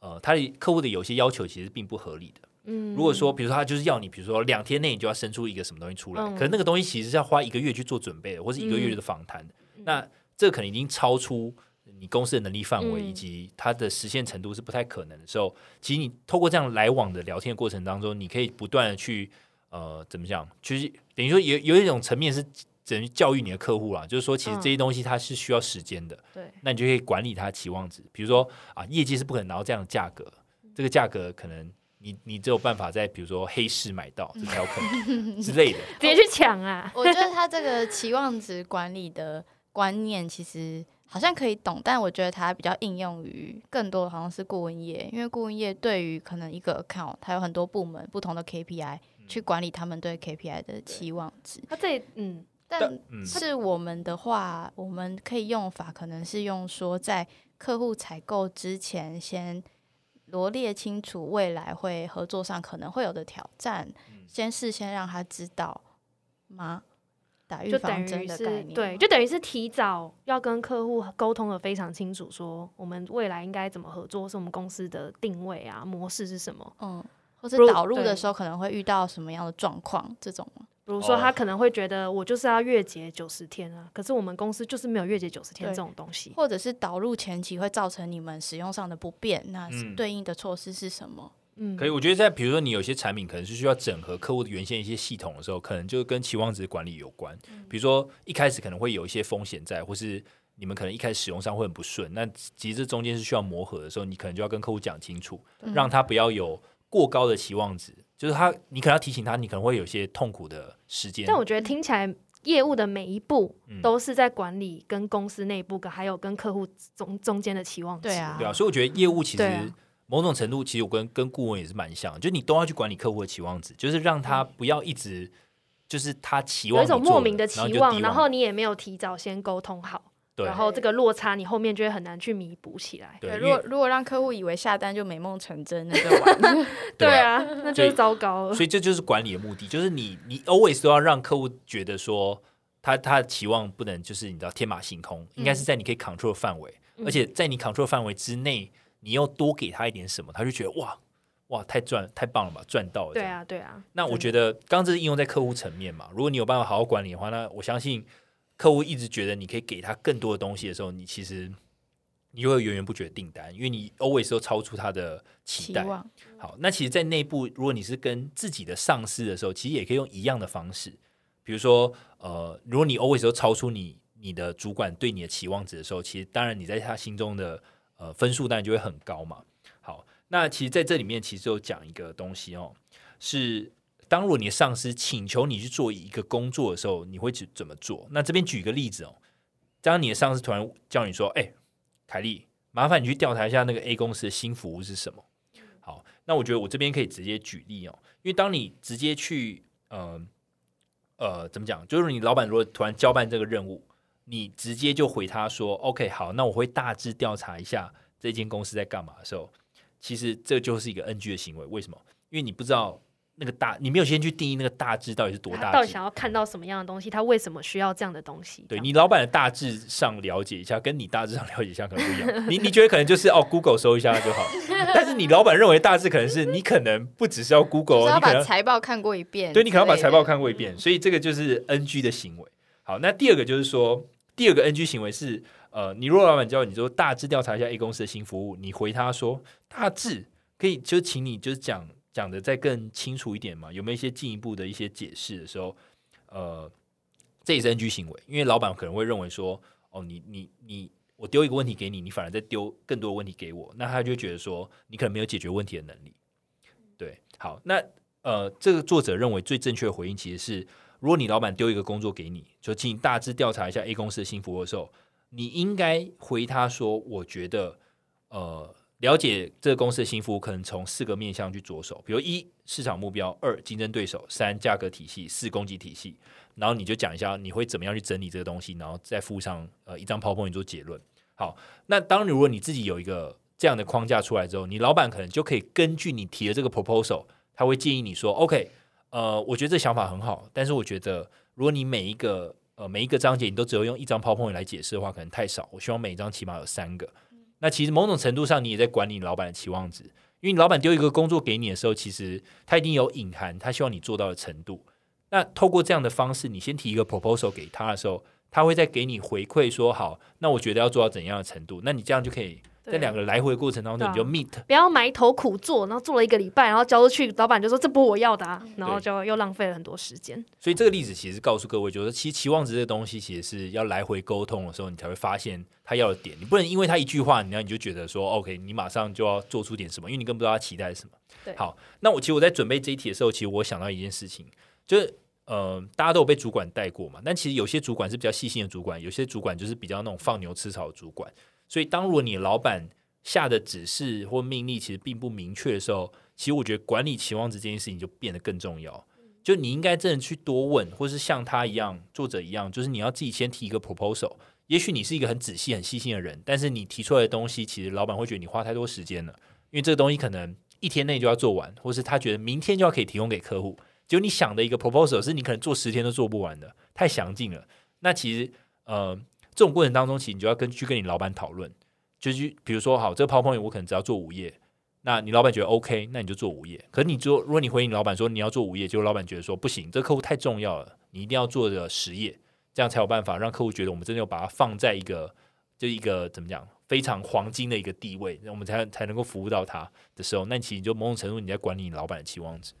呃，他的客户的有些要求其实并不合理的。嗯，如果说，比如说他就是要你，比如说两天内你就要生出一个什么东西出来，嗯。可是那个东西其实是要花一个月去做准备的，或是一个月的访谈的，那这可能已经超出你公司的能力范围，嗯。以及它的实现程度是不太可能的时候，其实你透过这样来往的聊天的过程当中，你可以不断的去呃怎么讲，就是等于说有有一种层面是等于教育你的客户啦，就是说其实嗯。这些东西它是需要时间的，对，那你就可以管理它的期望值，比如说啊，业绩是不可能拿到这样的价格，这个价格可能你你只有办法在比如说黑市买到，这才有可能之类的。(laughs) 直接去抢啊！(laughs) 我觉得他这个期望值管理的观念其实好像可以懂，但我觉得它比较应用于更多好像是顾问业，因为顾问业对于可能一个 account，它有很多部门不同的 KPI 去管理他们对 KPI 的期望值。他这嗯但嗯，是我们的话，我们可以用法可能是用说，在客户采购之前，先罗列清楚未来会合作上可能会有的挑战，嗯先事先让他知道吗？打预防针的概念，对，就等于是提早要跟客户沟通的非常清楚，说我们未来应该怎么合作，是我们公司的定位啊模式是什么。嗯，或是导入的时候可能会遇到什么样的状况，这种吗比如说，哦他可能会觉得我就是要月结九十天啊，可是我们公司就是没有月结九十天这种东西。或者是导入前期会造成你们使用上的不便，那嗯对应的措施是什么？嗯，可以。我觉得在比如说你有些产品可能是需要整合客户的原先一些系统的时候，可能就跟期望值管理有关。比如说一开始可能会有一些风险在，或是你们可能一开始使用上会很不顺，那其实这中间是需要磨合的时候，你可能就要跟客户讲清楚，嗯让他不要有过高的期望值。就是他，你可能要提醒他，你可能会有一些痛苦的时间。但我觉得听起来，业务的每一步嗯都是在管理跟公司内部跟还有跟客户中中间的期望值。对啊对啊，所以我觉得业务其实某种程度，其实我跟跟顾问也是蛮像，就你都要去管理客户的期望值，就是让他不要一直就是他期望有一种莫名的期望，然后你也没有提早先沟通好，对然后这个落差你后面就会很难去弥补起来。对，如果如果让客户以为下单就美梦成真，那就完了。(laughs) 对啊，那就是糟糕了。所以这就是管理的目的，就是你你 always 都要让客户觉得说他他的期望不能就是你知道天马行空，应该是在你可以 control 的范围，嗯而且在你 control 范围之内，你又多给他一点什么，他就觉得哇哇太赚太棒了吧，赚到了。对，啊，对啊。那我觉得刚刚这是应用在客户层面嘛，如果你有办法好好管理的话，那我相信客户一直觉得你可以给他更多的东西的时候，你其实你就会源源不绝的订单，因为你 always 都超出他的期待。好，那其实，在内部，如果你是跟自己的上司的时候，其实也可以用一样的方式，比如说，呃，如果你 always 都超出你你的主管对你的期望值的时候，其实当然你在他心中的呃分数当然就会很高嘛。好，那其实在这里面其实有讲一个东西哦，是当如果你的上司请求你去做一个工作的时候，你会怎怎么做？那这边举一个例子哦，当你的上司突然叫你说，哎、凯莉，麻烦你去调查一下那个 A 公司的新服务是什么。好，那我觉得我这边可以直接举例哦，因为当你直接去呃呃怎么讲，就是你老板如果突然交办这个任务，你直接就回他说 OK 好，那我会大致调查一下这间公司在干嘛的时候，其实这就是一个 NG 的行为。为什么？因为你不知道那个大，你没有先去定义那个大致到底是多大。他到底想要看到什么样的东西？他为什么需要这样的东西？对你老板的大致上了解一下，跟你大致上了解一下可能不一样。你你觉得可能就是哦，Google 搜一下就好，但是你老板认为大致可能是你可能不只是要 Google，你可能把财报看过一遍，对你可能要把财报看。看过一遍，所以这个就是 NG 的行为。好，那第二个就是说，第二个 NG 行为是呃，你如果老板叫你说大致调查一下 A 公司的新服务，你回他说大致可以，就请你就是讲讲的再更清楚一点嘛，有没有一些进一步的一些解释的时候，呃，这也是 NG 行为，因为老板可能会认为说，哦，你你你。我丢一个问题给你，你反而再丢更多问题给我，那他就觉得说你可能没有解决问题的能力。对，好，那呃，这个作者认为最正确的回应其实是，如果你老板丢一个工作给你，就请你大致调查一下 A 公司的新服务的时候，你应该回他说，我觉得呃，了解这个公司的新服务，可能从四个面向去着手，比如一市场目标，二竞争对手，三价格体系，四供给体系。然后你就讲一下你会怎么样去整理这个东西，然后再附上呃一张泡泡云做结论。好，那当如果你自己有一个这样的框架出来之后，你老板可能就可以根据你提的这个 proposal，他会建议你说，OK，呃，我觉得这想法很好，但是我觉得如果你每一个呃每一个章节你都只有用一张泡泡云来解释的话，可能太少。我希望每一张起码有三个。那其实某种程度上，你也在管理老板的期望值，因为你老板丢一个工作给你的时候，其实他一定有隐含他希望你做到的程度。那透过这样的方式，你先提一个 proposal 给他的时候，他会再给你回馈说好，那我觉得要做到怎样的程度，那你这样就可以在两个来回的过程当中，你就 meet，不要埋头苦做，然后做了一个礼拜，然后交出去，老板就说这不我要的，啊，然后就又浪费了很多时间。所以这个例子其实告诉各位，就是其实期望值这个东西，其实是要来回沟通的时候，你才会发现他要的点。你不能因为他一句话，然后你就觉得说 OK，你马上就要做出点什么，因为你根本不知道他期待什么。对，好，那我其实我在准备这一题的时候，其实我想到一件事情，就是。呃，大家都有被主管带过嘛？但其实有些主管是比较细心的主管，有些主管就是比较那种放牛吃草的主管。所以，当如果你老板下的指示或命令其实并不明确的时候，其实我觉得管理期望值这件事情就变得更重要。就你应该真的去多问，或是像他一样，作者一样，就是你要自己先提一个 proposal。也许你是一个很仔细、很细心的人，但是你提出来的东西，其实老板会觉得你花太多时间了，因为这个东西可能一天内就要做完，或是他觉得明天就要可以提供给客户。就你想的一个 proposal 是你可能做十天都做不完的，太详尽了。那其实呃，这种过程当中，其实你就要跟去跟你老板讨论，就是比如说，好，这个 PowerPoint 我可能只要做五页，那你老板觉得 OK，那你就做五页。可是你做，如果你回应老板说你要做五页，结果老板觉得说不行，这个客户太重要了，你一定要做的十页，这样才有办法让客户觉得我们真的要把它放在一个就一个怎么讲非常黄金的一个地位，我们才才能够服务到他的时候，那其实就某种程度你在管理你老板的期望值。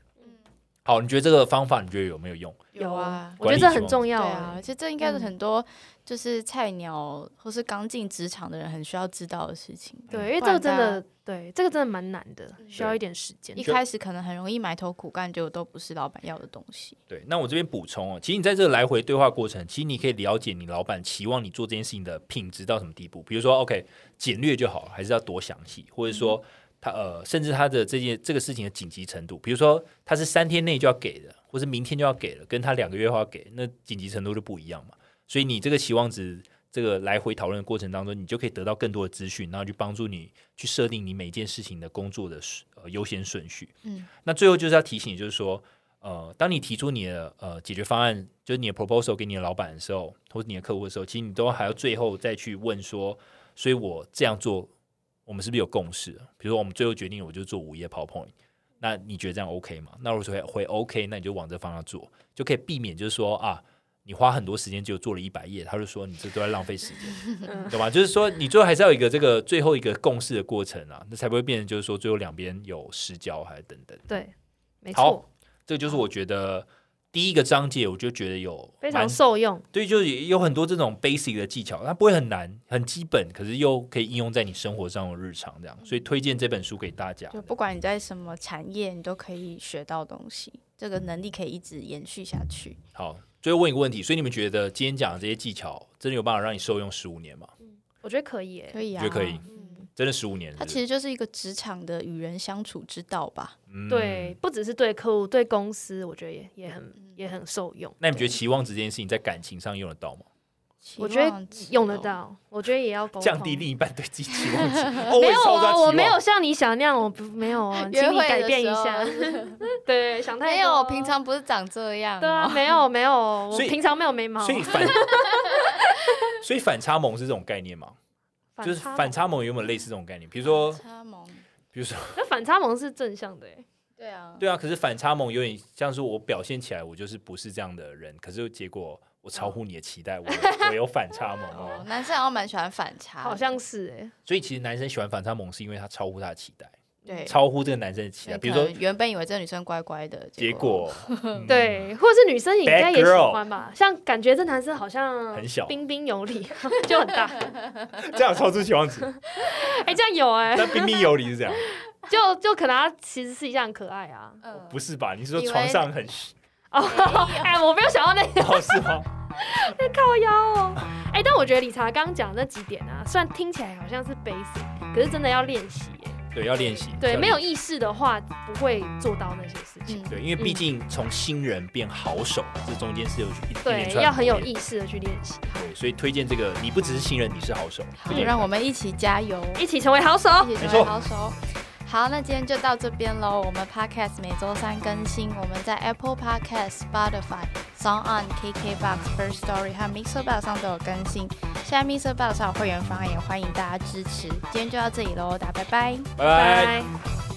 好，你觉得这个方法你觉得有没有用？有啊，我觉得这很重要啊。其实这应该是很多就是菜鸟或是刚进职场的人很需要知道的事情。对，因为这个真的，对这个真的蛮难的，需要一点时间。一开始可能很容易埋头苦干，就都不是老板要的东西。对，那我这边补充哦，其实你在这个来回对话过程，其实你可以了解你老板期望你做这件事情的品质到什么地步。比如说，OK，简略就好，还是要多详细，或者说。他呃，甚至他的这件这个事情的紧急程度，比如说他是三天内就要给的，或是明天就要给了，跟他两个月后要给，那紧急程度就不一样嘛。所以你这个期望值，这个来回讨论的过程当中，你就可以得到更多的资讯，然后去帮助你去设定你每件事情的工作的呃优先顺序。嗯，那最后就是要提醒，就是说，呃，当你提出你的呃解决方案，就是你的 proposal 给你的老板的时候，或者你的客户的时候，其实你都还要最后再去问说，所以我这样做。我们是不是有共识？比如说，我们最后决定，我就做午夜 PowerPoint。那你觉得这样 OK 吗？那如果说会 OK，那你就往这方向做，就可以避免就是说啊，你花很多时间就做了一百页，他就说你这都在浪费时间，(laughs) 懂吗？就是说，你最后还是要有一个这个最后一个共识的过程啊，那才不会变成就是说最后两边有失焦还是等等。对，没错，这个就是我觉得。第一个章节我就觉得有非常受用，对，就是有很多这种 basic 的技巧，它不会很难，很基本，可是又可以应用在你生活上的日常这样，所以推荐这本书给大家。就不管你在什么产业，你都可以学到东西，这个能力可以一直延续下去。好，最后问一个问题，所以你们觉得今天讲的这些技巧，真的有办法让你受用十五年吗？嗯，我觉得可以，可以啊，觉得可以。真的十五年，它其实就是一个职场的与人相处之道吧。对，不只是对客户，对公司，我觉得也也很也很受用。那你觉得期望值这件事情在感情上用得到吗？我觉得用得到，我觉得也要降低另一半对自己期望值。(laughs) 没有啊，我没有像你想那样，我不没有啊，请你改变一下。(laughs) 对，想太多。没有，平常不是长这样。对啊，没有没有，(laughs) 我平常没有眉毛。所以反，所以反差萌是这种概念吗？就是反差萌有没有类似这种概念？比如说，反差萌，比如说，那反差萌是正向的，哎，对啊，对啊。可是反差萌有点像是我表现起来，我就是不是这样的人，可是结果我超乎你的期待，我我有反差萌哦。男生好像蛮喜欢反差，好像是哎。所以其实男生喜欢反差萌，是因为他超乎他的期待。对，超乎这个男生的期待。比如说，原本以为这个女生乖乖的，结果 (laughs) (laughs) 对，或者是女生应该也喜欢吧？像感觉这男生好像很小，彬彬有礼，(laughs) 就很大，这样超出期望值。哎，这样有哎，那彬彬有礼是这样，就就可能他其实是一样很可爱啊。不是吧？你是说床上很哦？(laughs) 哎，我没有想到那个，是吗？(laughs) 靠腰哦。哎、但我觉得理查刚刚讲的那几点啊，虽然听起来好像是 basic，可是真的要练习耶。对，要练习。对，没有意识的话，不会做到那些事情。嗯，对，因为毕竟从新人变好手，这中间是有一一对连，串要很有意识的去练习，对，所以推荐这个，你不只是新人，你是好手。好让我们一起加油，一起成为好手。一起成为好手。好，那今天就到这边喽。我们 Podcast 每周三更新，我们在 Apple Podcast、Spotify、Song On、KKBox、First Story 和 Mixer Box 上都有更新。现在 Mixer Box 上有会员方案，也欢迎大家支持。今天就到这里喽，大家拜拜。拜拜。拜。